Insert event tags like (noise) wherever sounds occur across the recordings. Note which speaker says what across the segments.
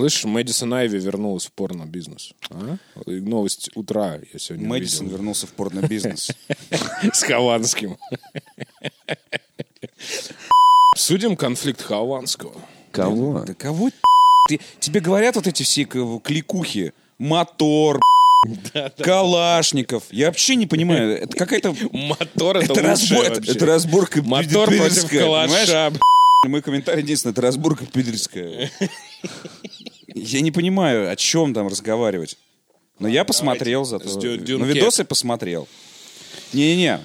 Speaker 1: Слышишь, Мэдисон Айви вернулась в порно-бизнес. А? Новость утра я сегодня
Speaker 2: Мэдисон
Speaker 1: увидел.
Speaker 2: вернулся в порно-бизнес. (laughs)
Speaker 1: С Хованским. Обсудим конфликт Хованского.
Speaker 3: Кого?
Speaker 2: Да кого ты? Тебе говорят вот эти все кликухи? Мотор, Калашников. Я вообще не понимаю. Это какая-то... (laughs)
Speaker 1: Мотор это,
Speaker 2: Это, разбор-
Speaker 1: вообще.
Speaker 2: это разборка
Speaker 1: Мотор против калаша.
Speaker 2: Мой комментарий единственный, это разборка пидорская. (laughs) Я не понимаю, о чем там разговаривать. Но я посмотрел зато.
Speaker 1: Дюнкерк.
Speaker 2: видосы посмотрел. Не-не-не,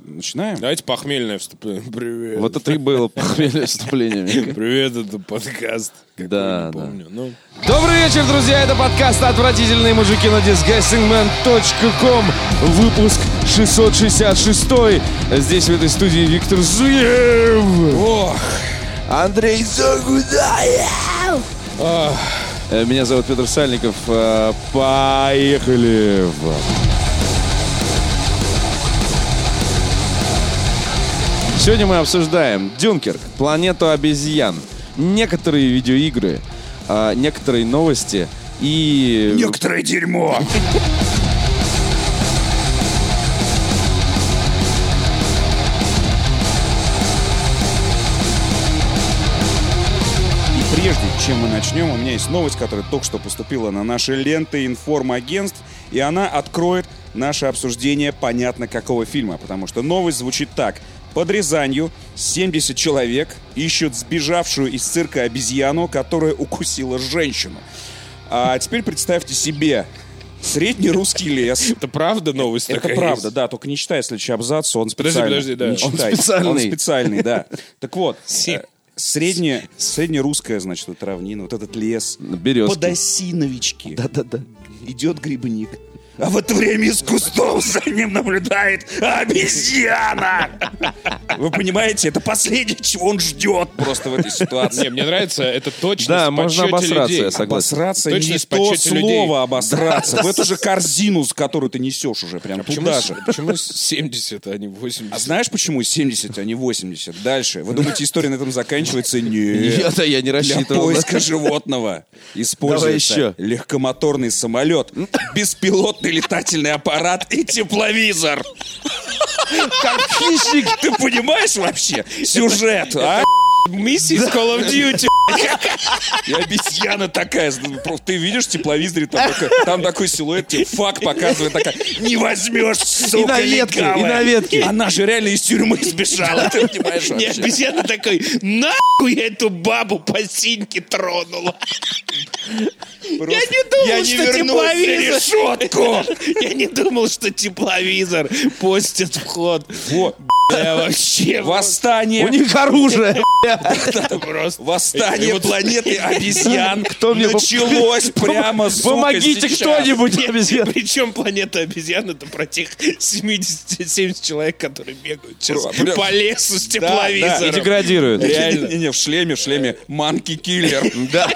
Speaker 2: начинаем?
Speaker 1: Давайте похмельное вступление. Привет.
Speaker 3: Вот это и было похмельное вступление.
Speaker 1: Привет, это подкаст.
Speaker 3: Да, да.
Speaker 1: помню. Ну,
Speaker 3: Добрый вечер, друзья! Это подкаст «Отвратительные мужики» на disgustingman.com Выпуск 666 Здесь, в этой студии, Виктор Зуев
Speaker 2: Ох,
Speaker 3: Андрей Загудаев Э, Меня зовут Петр Сальников Э, Поехали! Сегодня мы обсуждаем Дюнкерк, планету обезьян, некоторые видеоигры, а, некоторые новости и...
Speaker 2: некоторое дерьмо. (laughs) прежде чем мы начнем, у меня есть новость, которая только что поступила на наши ленты информагентств, и она откроет наше обсуждение понятно какого фильма, потому что новость звучит так. Под Рязанью 70 человек ищут сбежавшую из цирка обезьяну, которая укусила женщину. А теперь представьте себе средний русский лес,
Speaker 1: это правда новость
Speaker 2: это правда,
Speaker 1: есть?
Speaker 2: да, только не читай следующий абзац, он
Speaker 1: Подожди,
Speaker 2: специальный.
Speaker 1: подожди, да.
Speaker 2: Не
Speaker 1: Он
Speaker 2: читай.
Speaker 3: специальный.
Speaker 2: Он специальный, да. (laughs) Так вот, средняя, среднерусская, значит, вот равнина, вот этот лес.
Speaker 3: Березки.
Speaker 2: Подосиновички.
Speaker 3: Да-да-да.
Speaker 2: Идет грибник. А в это время из кустов за ним наблюдает обезьяна. Вы понимаете, это последнее, чего он ждет просто в этой ситуации.
Speaker 1: Не, мне нравится, это точность
Speaker 3: Да, можно обосраться,
Speaker 1: людей.
Speaker 3: я согласен.
Speaker 2: Обосраться
Speaker 1: Точно
Speaker 2: не то
Speaker 1: людей.
Speaker 2: слово обосраться. В эту же корзину, с которую ты несешь уже прям
Speaker 1: Почему,
Speaker 2: туда
Speaker 1: с-
Speaker 2: же.
Speaker 1: почему 70, а не 80?
Speaker 2: А знаешь, почему 70, а не 80? Дальше. Вы думаете, история на этом заканчивается? Нет.
Speaker 3: Я-то я не
Speaker 2: Для
Speaker 3: рассчитывал.
Speaker 2: поиска животного используется легкомоторный самолет, беспилотный летательный аппарат и тепловизор.
Speaker 3: Как хищник.
Speaker 2: Ты понимаешь вообще сюжет, а?
Speaker 1: Миссия из Call of Duty. (laughs)
Speaker 2: И обезьяна такая, просто ты видишь в тепловизоре, там, такой, там такой силуэт, тебе факт показывает, такая, не возьмешь, сука,
Speaker 3: И на ветке,
Speaker 2: легавая».
Speaker 3: и на ветке.
Speaker 2: Она же реально из тюрьмы сбежала, ты понимаешь
Speaker 1: Не, обезьяна такой, нахуй я эту бабу по синьке тронула.
Speaker 2: Просто
Speaker 1: Я не думал,
Speaker 2: я не
Speaker 1: что тепловизор.
Speaker 2: решетку.
Speaker 1: Я не думал, что тепловизор постит вход.
Speaker 2: Вот.
Speaker 1: Я (laughs) вообще
Speaker 2: Восстание.
Speaker 3: У них оружие. (laughs)
Speaker 1: просто-.
Speaker 2: Восстание
Speaker 1: И
Speaker 2: планеты (laughs) обезьян
Speaker 3: Кто мне пом-
Speaker 2: началось прямо, сука,
Speaker 3: Помогите кто-нибудь, обезьян.
Speaker 1: Причем планета обезьян это про тех 70-70 человек, которые бегают сейчас по лесу с
Speaker 3: И
Speaker 1: тепловизором.
Speaker 3: деградируют.
Speaker 1: Реально.
Speaker 2: Не-не-не, в шлеме, в шлеме. Манки киллер.
Speaker 3: Да.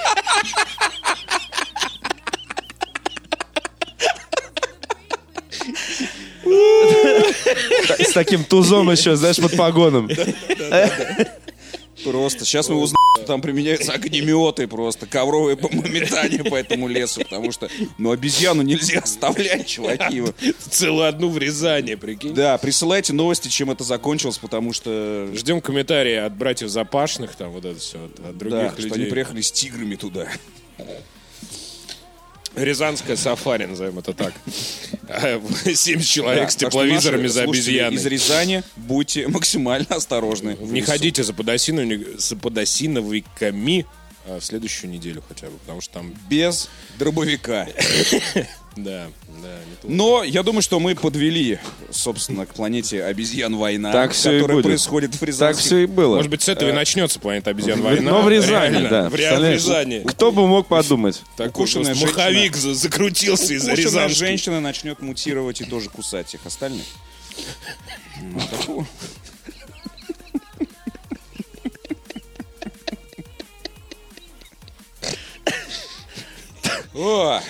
Speaker 3: С таким тузом еще, знаешь, под погоном.
Speaker 2: Просто. Сейчас мы узнаем, что там применяются огнеметы просто, ковровые бомбометания по этому лесу, потому что, ну, обезьяну нельзя оставлять, чуваки.
Speaker 1: Целую одну в Рязани, прикинь.
Speaker 2: Да, присылайте новости, чем это закончилось, потому что...
Speaker 1: Ждем комментарии от братьев Запашных, там вот это все, от, от других
Speaker 2: Да,
Speaker 1: людей.
Speaker 2: что они приехали с тиграми туда.
Speaker 1: Рязанская сафари, назовем это так. (laughs) А, 70 (laughs) человек
Speaker 2: Да,
Speaker 1: с тепловизорами за обезьяной.
Speaker 2: Из Рязани будьте максимально осторожны.
Speaker 1: Не ходите за, подосиновыми- за подосиновиками а, в следующую неделю хотя бы, потому что там,
Speaker 2: Без дробовика. (laughs)
Speaker 1: да, да, не то.
Speaker 2: Но я думаю, что мы подвели, собственно, к планете обезьян война,
Speaker 3: Так всё и
Speaker 2: которая
Speaker 3: будет.
Speaker 2: происходит в
Speaker 3: Так
Speaker 2: Рязанских
Speaker 3: все и было.
Speaker 1: Может быть, с этого и начнется планета обезьян война.
Speaker 3: Но в Рязани,
Speaker 1: Реально,
Speaker 3: да.
Speaker 1: В? Рязани.
Speaker 3: Кто бы мог подумать?
Speaker 2: Укушенная женщина.
Speaker 1: маховик за- закрутился из-за Рязанской.
Speaker 2: женщина начнет мутировать и тоже кусать всех остальных. Ну. О,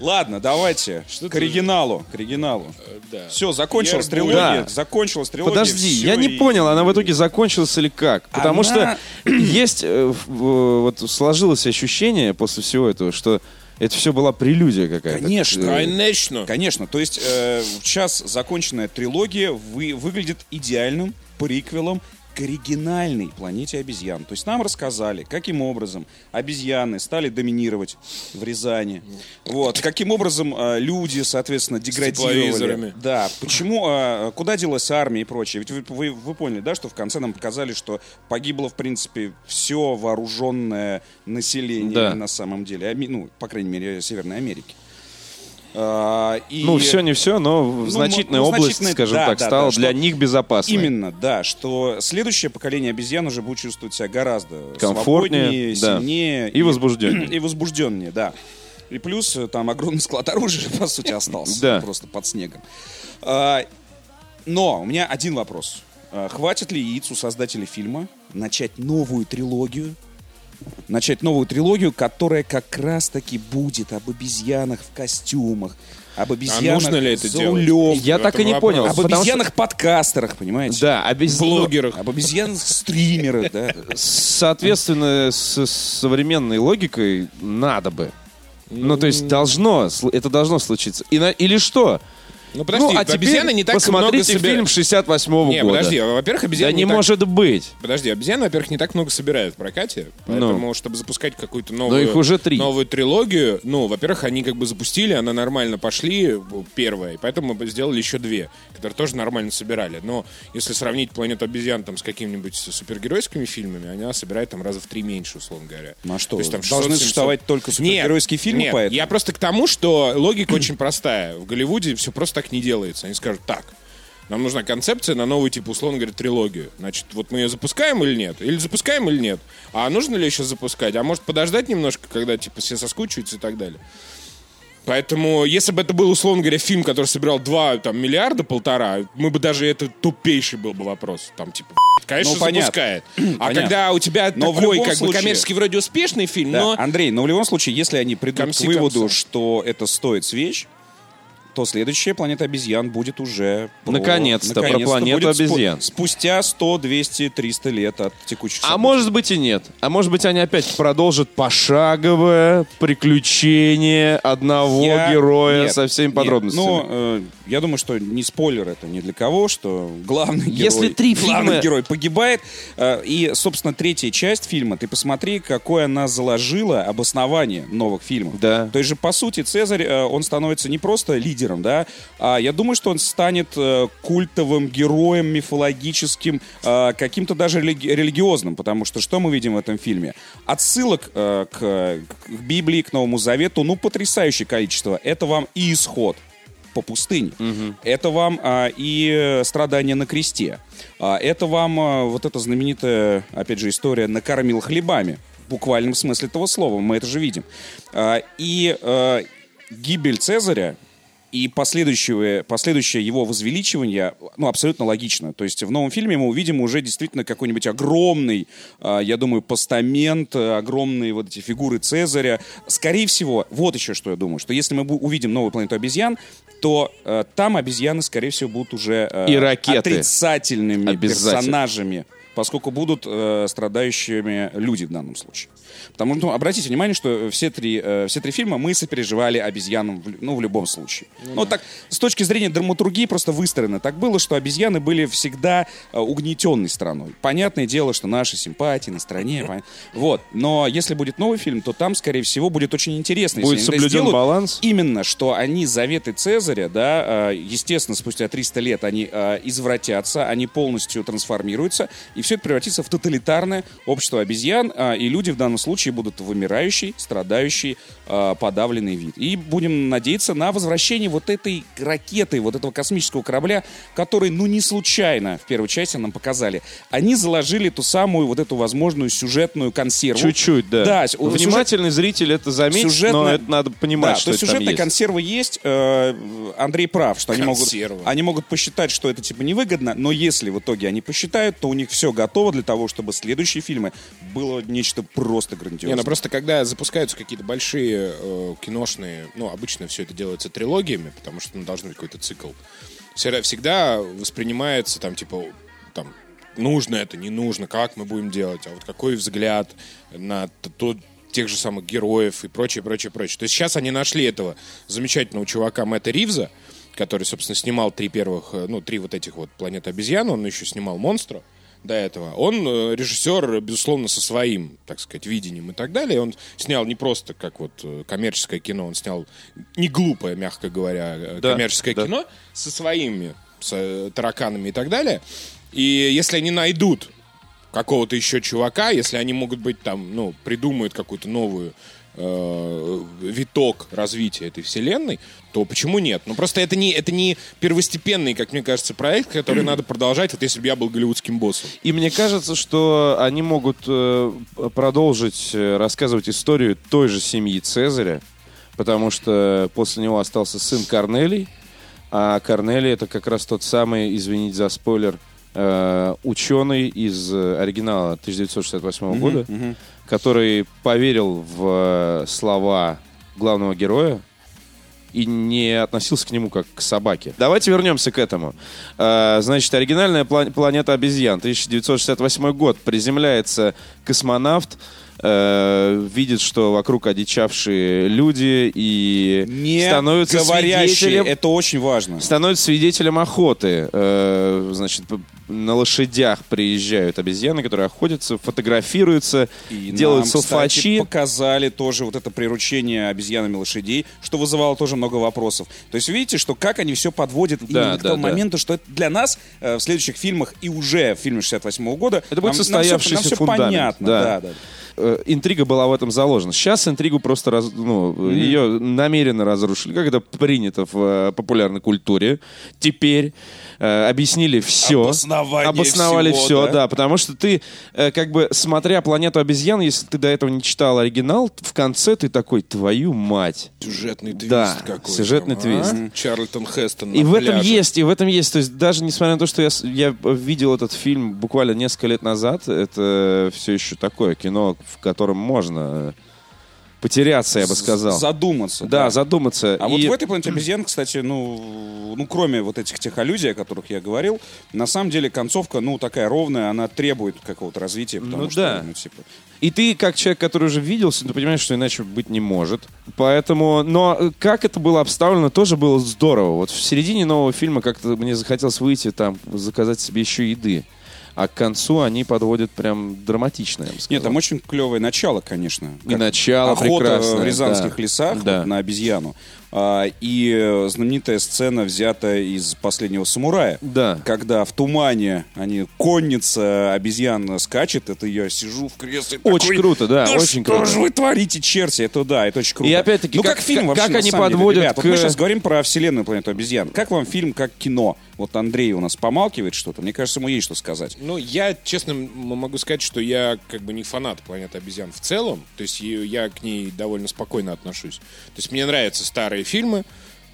Speaker 2: Ладно, давайте
Speaker 1: Что
Speaker 2: к
Speaker 1: ты-
Speaker 2: оригиналу. К оригиналу.
Speaker 1: Да.
Speaker 2: Все, закончилась
Speaker 1: Я
Speaker 2: трилогия.
Speaker 3: Да.
Speaker 2: Закончилась трилогия.
Speaker 3: Подожди,
Speaker 2: всё,
Speaker 3: я не
Speaker 2: и-
Speaker 3: понял, она в итоге закончилась или как? Потому
Speaker 2: Она-
Speaker 3: что есть, э, в- в- вот сложилось ощущение после всего этого, что это все была прелюдия какая-то.
Speaker 2: Конечно.
Speaker 3: Э,
Speaker 1: Конечно.
Speaker 2: Конечно, то есть э, сейчас законченная трилогия вы, выглядит идеальным приквелом к оригинальной планете обезьян. То есть нам рассказали, каким образом обезьяны стали доминировать в Рязани. Вот, каким образом э, люди, соответственно, деградировали. Да, почему, э, куда делась армия и прочее. Ведь вы, вы- вы поняли, да, что в конце нам показали, что погибло, в принципе, все вооруженное население
Speaker 3: Да.
Speaker 2: на самом деле. Ну, по крайней мере, Северной Америки. А, и-
Speaker 3: Ну, все не все, но в
Speaker 2: Ну,
Speaker 3: значительная
Speaker 2: ну,
Speaker 3: область,
Speaker 2: значительная-
Speaker 3: скажем
Speaker 2: да,
Speaker 3: так,
Speaker 2: да,
Speaker 3: стала
Speaker 2: да,
Speaker 3: для них безопасной.
Speaker 2: Именно, да, что следующее поколение обезьян уже будет чувствовать себя гораздо
Speaker 3: Комфортнее,
Speaker 2: сильнее.
Speaker 3: И возбужденнее.
Speaker 2: И возбужденнее, да. И плюс э, там огромный склад оружия, (laughs) по сути, остался.
Speaker 3: Да.
Speaker 2: Просто под снегом. А, Но у меня один вопрос. А, Хватит ли яиц у создателей фильма начать новую трилогию? Начать новую трилогию, которая как раз-таки будет об обезьянах в костюмах, об обезьянах
Speaker 1: нужно ли это
Speaker 2: за
Speaker 1: делать?
Speaker 2: рулем,
Speaker 3: Я так и не понял.
Speaker 1: вопрос.
Speaker 2: об
Speaker 3: потому что-
Speaker 2: обезьянах-подкастерах, понимаете?
Speaker 3: Да, обезьяны.
Speaker 1: Блогерах.
Speaker 2: Об обезьянах-стримерах, да.
Speaker 3: Соответственно, с современной логикой надо бы. Ну, то есть должно, это должно случиться. И или что?
Speaker 1: Ну, подожди,
Speaker 3: ну, а
Speaker 1: обезьяны не так
Speaker 3: посмотрите
Speaker 1: много собира-
Speaker 3: фильм 68-го
Speaker 1: Не,
Speaker 3: года.
Speaker 1: подожди, во-первых,
Speaker 3: Да
Speaker 1: обезьяны
Speaker 3: не,
Speaker 1: так-
Speaker 3: может быть.
Speaker 1: Подожди, обезьяны, во-первых, не так много собирают в прокате, поэтому, чтобы запускать какую-то новую,
Speaker 3: их уже три.
Speaker 1: новую трилогию, ну, во-первых, они как бы запустили, она нормально пошли, первая, и поэтому мы сделали еще две, которые тоже нормально собирали. Но если сравнить «Планету обезьян» там с какими-нибудь супергеройскими фильмами, она собирает там раза в три меньше, условно говоря.
Speaker 2: Ну а что,
Speaker 1: То есть там
Speaker 2: должны
Speaker 1: 600-700.
Speaker 2: существовать только супергеройские
Speaker 1: Нет,
Speaker 2: фильмы
Speaker 1: нет,
Speaker 2: поэтому?
Speaker 1: я просто к тому, что логика очень простая. В Голливуде все просто так не делается. Они скажут, так, нам нужна концепция на новую, типа, условно говоря, трилогию. Значит, вот мы ее запускаем или нет? Или запускаем или нет? А нужно ли еще запускать? А может подождать немножко, когда, типа, все соскучаются и так далее? Поэтому, если бы это был, условно говоря, фильм, который собирал 2 там, миллиарда, полтора, мы бы даже это тупейший был бы вопрос. Там, типа, конечно,
Speaker 2: Ну, понятно.
Speaker 1: запускает. А
Speaker 2: Понятно.
Speaker 1: когда у тебя
Speaker 2: Но в
Speaker 1: такой,
Speaker 2: любом
Speaker 1: как бы,
Speaker 2: случае-
Speaker 1: коммерчески вроде успешный фильм,
Speaker 2: Да,
Speaker 1: но...
Speaker 2: Андрей, но в любом случае, если они придут
Speaker 1: Комси
Speaker 2: к выводу,
Speaker 1: комса.
Speaker 2: что это стоит свеч, то следующая планета обезьян будет уже... про-
Speaker 3: Наконец-то, про планету
Speaker 2: будет спу-
Speaker 3: обезьян.
Speaker 2: спустя 100, 200, 300 лет от текущих
Speaker 3: А
Speaker 2: событий.
Speaker 3: может быть и нет. А может быть они опять продолжат пошаговое приключение одного
Speaker 2: Я-
Speaker 3: героя
Speaker 2: нет,
Speaker 3: со всеми
Speaker 2: нет.
Speaker 3: подробностями.
Speaker 2: Ну, э, я думаю, что не спойлер это ни для кого, что главный герой,
Speaker 3: Если три
Speaker 2: главный
Speaker 3: фильма-
Speaker 2: герой погибает. э, и, собственно, третья часть фильма, ты посмотри, какое она заложила обоснование новых фильмов.
Speaker 3: Да.
Speaker 2: То есть же, по сути, Цезарь, э, он становится не просто лидером, да, а я думаю, что он станет э, культовым героем, мифологическим, каким-то даже религи- религиозным, потому что что мы видим в этом фильме? Отсылок к, к Библии, к Новому Завету, ну, потрясающее количество. Это вам и исход по пустыне. Это вам а, и э, страдания на кресте. А, это вам а, вот эта знаменитая, опять же, история «накормил хлебами». В буквальном смысле этого слова. Мы это же видим. А, и э, гибель Цезаря и последующее, последующее его возвеличивание, ну, абсолютно логично. То есть в новом фильме мы увидим уже действительно какой-нибудь огромный, а, я думаю, постамент, огромные вот эти фигуры Цезаря. Скорее всего, вот еще что я думаю, что если мы увидим новую планету обезьян, то э, там обезьяны, скорее всего, будут уже э,
Speaker 3: И ракеты.
Speaker 2: отрицательными персонажами поскольку будут э, страдающими люди в данном случае. Потому что, ну, обратите внимание, что все три, э, все три фильма мы сопереживали обезьянам, в, ну, в любом случае. Ну, так, с точки зрения драматургии просто выстроено так было, что обезьяны были всегда э, угнетенной страной. Понятное дело, что наши симпатии на стороне. (laughs) пон- Вот. Но если будет новый фильм, то там, скорее всего, будет очень интересно. если
Speaker 3: Будет
Speaker 2: это
Speaker 3: соблюден
Speaker 2: сделают.
Speaker 3: баланс?
Speaker 2: Именно, что они заветы Цезаря, да, э, естественно, спустя 300 лет они э, извратятся, они полностью трансформируются, и все это превратится в тоталитарное общество обезьян, э, и люди в данном случае будут вымирающий, страдающий, э, подавленный вид. И будем надеяться на возвращение вот этой ракеты, вот этого космического корабля, который, ну, не случайно в первой части нам показали. Они заложили ту самую вот эту возможную сюжетную консерву.
Speaker 3: Чуть-чуть, да.
Speaker 2: Да,
Speaker 3: Внимательный зритель это заметит, но
Speaker 2: Сюжетная-
Speaker 3: это надо понимать,
Speaker 2: да,
Speaker 3: что
Speaker 2: то
Speaker 3: это там
Speaker 2: сюжетная
Speaker 3: есть.
Speaker 2: консерва есть. Э, Андрей прав, что они могут, они могут посчитать, что это типа невыгодно, но если в итоге они посчитают, то у них все готово для того, чтобы следующие фильмы было нечто просто просто грандиозно.
Speaker 1: Не, ну просто когда запускаются какие-то большие э, киношные, ну, обычно все это делается трилогиями, потому что ну, должен быть какой-то цикл. Всегда, воспринимается там, типа, там, нужно это, не нужно, как мы будем делать, а вот какой взгляд на т- то, тех же самых героев и прочее, прочее, прочее. То есть сейчас они нашли этого замечательного чувака Мэтта Ривза, который, собственно, снимал три первых, э, ну, три вот этих вот «Планеты обезьян», он еще снимал «Монстра», до этого. Он э, режиссер, безусловно, со своим, так сказать, видением и так далее. Он снял не просто как вот э, коммерческое кино, он снял не глупое, мягко говоря, э,
Speaker 3: Да,
Speaker 1: коммерческое
Speaker 3: да.
Speaker 1: кино со своими с тараканами и так далее. И если они найдут какого-то еще чувака, если они могут быть там, ну, придумают какую-то новую э, виток развития этой вселенной, то почему нет? Ну просто это не, это не первостепенный, как мне кажется, проект, который надо продолжать, вот если бы я был голливудским боссом.
Speaker 3: И мне кажется, что они могут э, продолжить э, рассказывать историю той же семьи Цезаря, потому что после него остался сын Корнелий, а Корнелий это как раз тот самый, извините за спойлер, э, ученый из э, оригинала 1968 года, который поверил в э, слова главного героя и не относился к нему как к собаке. Давайте вернемся к этому. Э, Значит, оригинальная пла- планета обезьян, 1968 год. Приземляется космонавт, э, видит, что вокруг одичавшие люди и
Speaker 2: Не
Speaker 3: становится
Speaker 2: говорящие,
Speaker 3: свидетелем
Speaker 2: это очень важно.
Speaker 3: становится свидетелем охоты. Значит, на лошадях приезжают обезьяны, которые охотятся, фотографируются,
Speaker 2: И
Speaker 3: делают
Speaker 2: нам, кстати,
Speaker 3: селфачи.
Speaker 2: показали тоже вот это приручение обезьянами лошадей, что вызывало тоже много вопросов. То есть видите, что как они все подводят именно к
Speaker 3: да,
Speaker 2: тому
Speaker 3: да.
Speaker 2: моменту, что это для нас э, в следующих фильмах и уже в фильме 68 года
Speaker 3: Это будет
Speaker 2: нам- нам всё-
Speaker 3: состоявшийся
Speaker 2: нам всё
Speaker 3: фундамент,
Speaker 2: понятно.
Speaker 3: да.
Speaker 2: Да, да.
Speaker 3: Э, интрига была в этом заложена. Сейчас интригу просто раз- ну, ее намеренно разрушили, как это принято в э, популярной культуре. Теперь э, объяснили все. Обосновали
Speaker 2: всего,
Speaker 3: все,
Speaker 2: да?
Speaker 3: да? потому что ты, э, как бы, смотря «Планету обезьян», если ты до этого не читал оригинал, в конце ты такой, твою мать.
Speaker 1: Сюжетный твист
Speaker 3: Да,
Speaker 1: какой-то.
Speaker 3: сюжетный
Speaker 1: а?
Speaker 3: твист.
Speaker 1: Чарльтон Хестон
Speaker 3: И в этом есть, и в этом есть. То есть даже несмотря на то, что я, я видел этот фильм буквально несколько лет назад, это все еще такое кино, в котором можно э, потеряться, я бы сказал.
Speaker 2: Задуматься.
Speaker 3: Да, задуматься.
Speaker 2: А вот
Speaker 3: И-
Speaker 2: в этой планете обезьян, кстати, ну, ну, кроме вот этих тех аллюзий, о которых я говорил, на самом деле концовка, ну, такая ровная, она требует какого-то развития, потому
Speaker 3: Ну
Speaker 2: что,
Speaker 3: да.
Speaker 2: ну, типа,
Speaker 3: И ты, как человек, который уже виделся, ты понимаешь, что иначе быть не может. Поэтому, но э, как это было обставлено, тоже было здорово. Вот в середине нового фильма как-то мне захотелось выйти там, заказать себе еще еды. А к концу они подводят прям драматично, я бы сказал.
Speaker 2: Нет, там очень клевое начало, конечно.
Speaker 3: И начало
Speaker 2: Охота
Speaker 3: прекрасное,
Speaker 2: в Рязанских
Speaker 3: да.
Speaker 2: лесах
Speaker 3: Да.
Speaker 2: вот на обезьяну. А, и знаменитая сцена взята из «Последнего самурая».
Speaker 3: Да.
Speaker 2: Когда в тумане они, конница обезьян скачет, это я сижу в кресле
Speaker 3: Очень
Speaker 2: такой,
Speaker 3: круто, да,
Speaker 2: «Да
Speaker 3: очень
Speaker 2: что
Speaker 3: круто».
Speaker 2: же вы творите, черти? Это да, это очень круто.
Speaker 3: И опять-таки,
Speaker 2: ну
Speaker 3: как-
Speaker 2: как, фильм вообще,
Speaker 3: как
Speaker 2: на
Speaker 3: они
Speaker 2: самом деле,
Speaker 3: подводят
Speaker 2: ребят, вот
Speaker 3: к-
Speaker 2: мы сейчас говорим про вселенную «Планету обезьян». Как вам фильм как кино? Вот Андрей у нас помалкивает что-то. Мне кажется, ему есть что сказать.
Speaker 1: Ну, я, честно, могу сказать, что я как бы не фанат «Планеты обезьян» в целом. То есть я к ней довольно спокойно отношусь. То есть мне нравятся старые фильмы.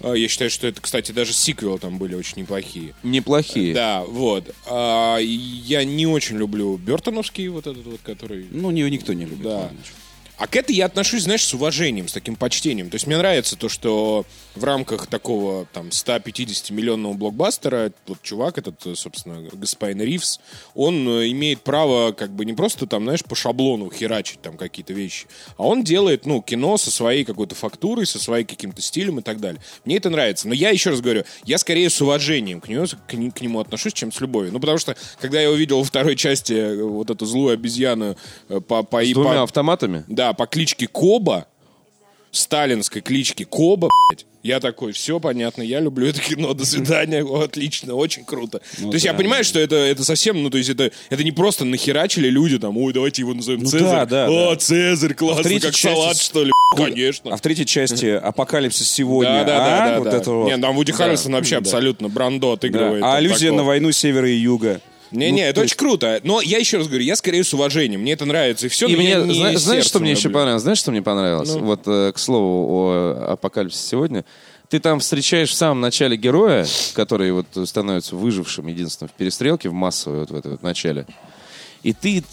Speaker 1: А, Я считаю, что это, кстати, даже сиквелы там были очень неплохие.
Speaker 3: Неплохие.
Speaker 1: Да, вот. А, я не очень люблю Бертоновский, вот этот вот, который...
Speaker 2: Ну, не, никто не любит.
Speaker 1: Да.
Speaker 2: ладно.
Speaker 1: А к этой я отношусь, знаешь, с уважением, с таким почтением. То есть мне нравится то, что в рамках такого там 150-миллионного блокбастера вот чувак этот, собственно, господин Ривз, он э, имеет право как бы не просто там, знаешь, по шаблону херачить там какие-то вещи, а он делает, ну, кино со своей какой-то фактурой, со своим каким-то стилем и так далее. Мне это нравится. Но я еще раз говорю, я скорее с уважением к, нему, к, к нему отношусь, чем с любовью. Ну, потому что, когда я увидел во второй части э, вот эту злую обезьяну э, по, по,
Speaker 3: С двумя
Speaker 1: по-
Speaker 3: автоматами?
Speaker 1: да, по кличке Коба, сталинской кличке Коба, блядь, я такой, все понятно, я люблю это кино, до свидания, О, отлично, очень круто. то есть я
Speaker 2: да.
Speaker 1: понимаю, что это, это совсем, ну то есть это, это не просто нахерачили люди там, ой, давайте его назовем
Speaker 2: Ну
Speaker 1: Цезарь.
Speaker 2: да, да,
Speaker 1: О,
Speaker 2: да.
Speaker 1: Цезарь, классно,
Speaker 2: третьей
Speaker 1: как
Speaker 2: части
Speaker 1: салат,
Speaker 2: с-
Speaker 1: что ли, конечно.
Speaker 2: А в третьей части «Апокалипсис сегодня»,
Speaker 1: Да, да,
Speaker 2: а?
Speaker 1: да, да,
Speaker 2: вот
Speaker 1: да.
Speaker 2: это вот.
Speaker 1: Не, там Вуди Харрельсон вообще абсолютно Брандо
Speaker 2: Да.
Speaker 1: отыгрывает.
Speaker 2: А
Speaker 1: там
Speaker 2: аллюзия
Speaker 1: такого.
Speaker 2: на войну севера и юга.
Speaker 1: Не-не,
Speaker 2: Ну,
Speaker 1: это
Speaker 2: то
Speaker 1: очень круто. Но я еще раз говорю, я скорее с уважением. Мне это нравится. И все,
Speaker 3: И мне,
Speaker 1: не
Speaker 3: зна- знаешь, что мне еще
Speaker 1: люблю.
Speaker 3: понравилось? Знаешь, что мне понравилось?
Speaker 1: Ну.
Speaker 3: Вот, э, к слову, о апокалипсисе сегодня. Ты там встречаешь в самом начале героя, который вот становится выжившим единственным в перестрелке, в массовой вот в этой вот начале. И ты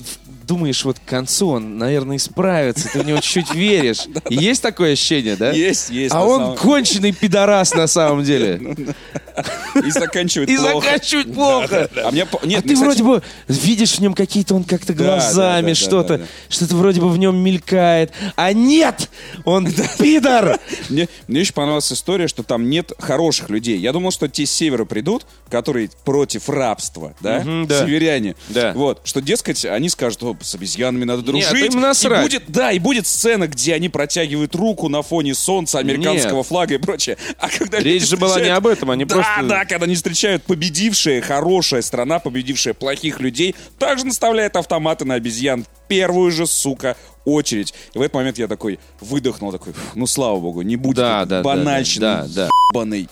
Speaker 3: думаешь, вот к концу он, наверное, исправится, ты в него чуть-чуть веришь. (laughs) Есть такое ощущение, да?
Speaker 2: Есть, есть.
Speaker 3: А он конченый пидорас на самом деле. (laughs)
Speaker 2: И заканчивает
Speaker 3: И
Speaker 2: плохо.
Speaker 3: заканчивает плохо.
Speaker 2: А
Speaker 3: А ты вроде бы видишь в нем какие-то, он как-то глазами что-то, что-то вроде бы в нем мелькает. А нет! Он (laughs) пидор!
Speaker 2: Мне, еще понравилась история, что там нет хороших людей. Я думал, что те с севера придут, которые против рабства, да, северяне.
Speaker 3: Да.
Speaker 2: Вот, что, дескать, они скажут, «О, с обезьянами надо дружить.
Speaker 3: Нет, им насрать.
Speaker 2: И будет, да, и будет сцена, где они протягивают руку на фоне солнца, американского
Speaker 3: Нет.
Speaker 2: флага и прочее. А когда
Speaker 3: Речь же была не об этом, они
Speaker 2: да,
Speaker 3: просто-
Speaker 2: Да, когда они встречают победившая, хорошая страна, победившая плохих людей, также наставляет автоматы на обезьян. Первую же, сука, очередь. И в этот момент я такой выдохнул, такой, «Фу, ну, слава богу, не будет
Speaker 3: Да, да, да,
Speaker 2: банальщины
Speaker 3: да, да.
Speaker 2: ебаной».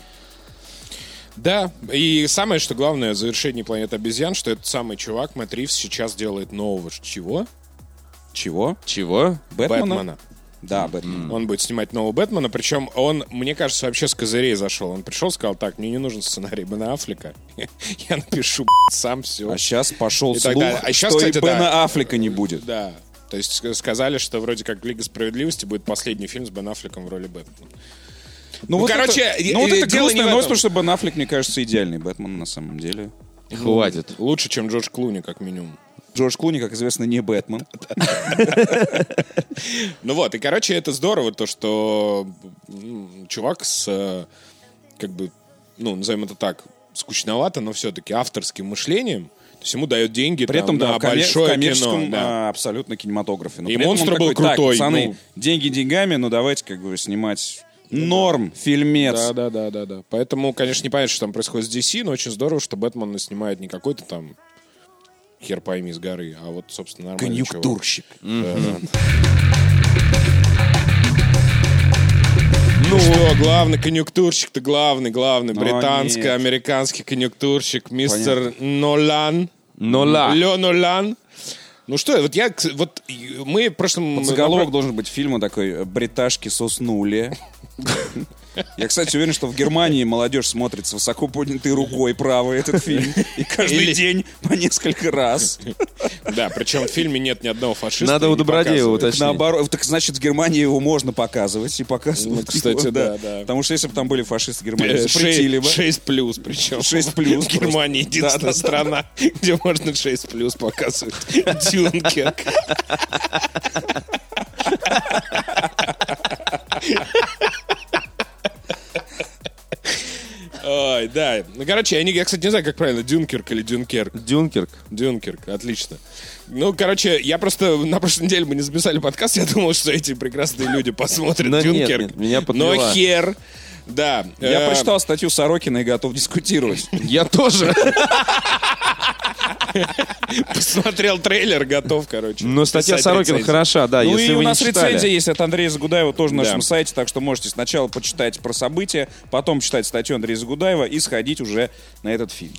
Speaker 1: Да, и самое, что главное в завершении «Планеты обезьян», что этот самый чувак, Мэтт Ривз, сейчас делает нового чего?
Speaker 2: Чего?
Speaker 3: Чего?
Speaker 2: Бэтмена?
Speaker 1: Бэтмена.
Speaker 2: Да, Бэтмен.
Speaker 1: Он будет снимать нового Бэтмена, причем он, мне кажется, вообще с козырей зашел. Он пришел, сказал, так, мне не нужен сценарий Бена Аффлека, (laughs) я напишу сам все.
Speaker 2: А сейчас пошел
Speaker 1: И
Speaker 2: слух.
Speaker 1: А щас,
Speaker 2: что
Speaker 1: кстати,
Speaker 2: и Бена
Speaker 1: да.
Speaker 2: Аффлека не будет.
Speaker 1: Да, то есть ск- сказали, что вроде как «Лига справедливости» будет последний фильм с Бен Аффлеком в роли Бэтмена. Ну,
Speaker 2: вот
Speaker 1: короче,
Speaker 2: это, ну, вот
Speaker 1: э,
Speaker 2: это грустная новость, потому что Бен Аффлек, мне кажется, идеальный Бэтмен на самом деле.
Speaker 3: Хватит.
Speaker 1: Лучше, чем Джордж Клуни, как минимум.
Speaker 2: Джордж Клуни, как известно, не Бэтмен. (laughs)
Speaker 1: Ну вот, и, короче, это здорово, то, что чувак с, э, как бы, ну, назовем это так, скучновато, но все-таки авторским мышлением, то есть ему дают деньги
Speaker 2: При
Speaker 1: там,
Speaker 2: этом, да,
Speaker 1: на
Speaker 2: в
Speaker 1: большое
Speaker 2: коммерческом
Speaker 1: кино. да.
Speaker 2: а, абсолютно кинематографе. Но
Speaker 1: И «Монстр» был
Speaker 2: такой, «Так,
Speaker 1: крутой,
Speaker 2: пацаны,
Speaker 1: ну».
Speaker 2: деньги деньгами, но давайте, как бы, снимать норм, фильмец.
Speaker 1: Да, да, да, да, да. Поэтому, конечно, не понятно, что там происходит с DC, но очень здорово, что Бэтмен снимает не какой-то там хер пойми с горы, а вот, собственно, нормальный чувак.
Speaker 2: Конъюнктурщик.
Speaker 1: Да. Ну что, главный конъюнктурщик-то главный, главный,
Speaker 2: Но
Speaker 1: британско-американский конъюнктурщик, мистер Нолан.
Speaker 3: Нола.
Speaker 1: Ле Нолан. Ну что, вот я, вот мы в прошлом...
Speaker 2: Заголовок должен быть фильма такой «Бриташки соснули». (laughs) Я, кстати, уверен, что в Германии молодежь смотрит с высоко поднятой рукой правой этот фильм. И каждый
Speaker 1: Или-
Speaker 2: день по несколько раз.
Speaker 1: Да, причем в фильме нет ни одного фашиста.
Speaker 3: Надо у Добродеева уточнить.
Speaker 2: Наоборот, так значит, в Германии его можно показывать и показывать.
Speaker 1: Ну, кстати,
Speaker 2: его,
Speaker 1: да, да.
Speaker 2: Потому что если бы там были фашисты Германии,
Speaker 1: Э,
Speaker 2: запретили бы.
Speaker 1: 6 плюс, причем.
Speaker 2: 6 плюс
Speaker 1: В Германии единственная
Speaker 2: Да, да, да.
Speaker 1: страна, где можно 6 плюс показывать. Дюнкерк. Ой, да. Ну, короче, я, не, я, кстати, не знаю, как правильно, Дюнкерк или Дюнкерк.
Speaker 3: Дюнкерк.
Speaker 1: Дюнкерк, отлично. Ну, короче, я просто на прошлой неделе мы не записали подкаст, я думал, что эти прекрасные люди посмотрят (laughs)
Speaker 3: Но нет,
Speaker 1: Дюнкерк.
Speaker 3: нет, меня
Speaker 1: Но
Speaker 3: подвела.
Speaker 1: хер. Да.
Speaker 2: Я
Speaker 1: Э,
Speaker 2: прочитал статью Сорокина и готов дискутировать.
Speaker 3: Я тоже. (laughs) (laughs)
Speaker 1: Посмотрел трейлер, готов, короче.
Speaker 3: Но статья Сорокина хороша, да,
Speaker 2: Ну
Speaker 3: если
Speaker 2: и у нас рецензия есть от Андрея Загудаева тоже на
Speaker 1: Да.
Speaker 2: нашем сайте, так что можете сначала почитать про события, потом читать статью Андрея Загудаева и сходить уже на этот фильм.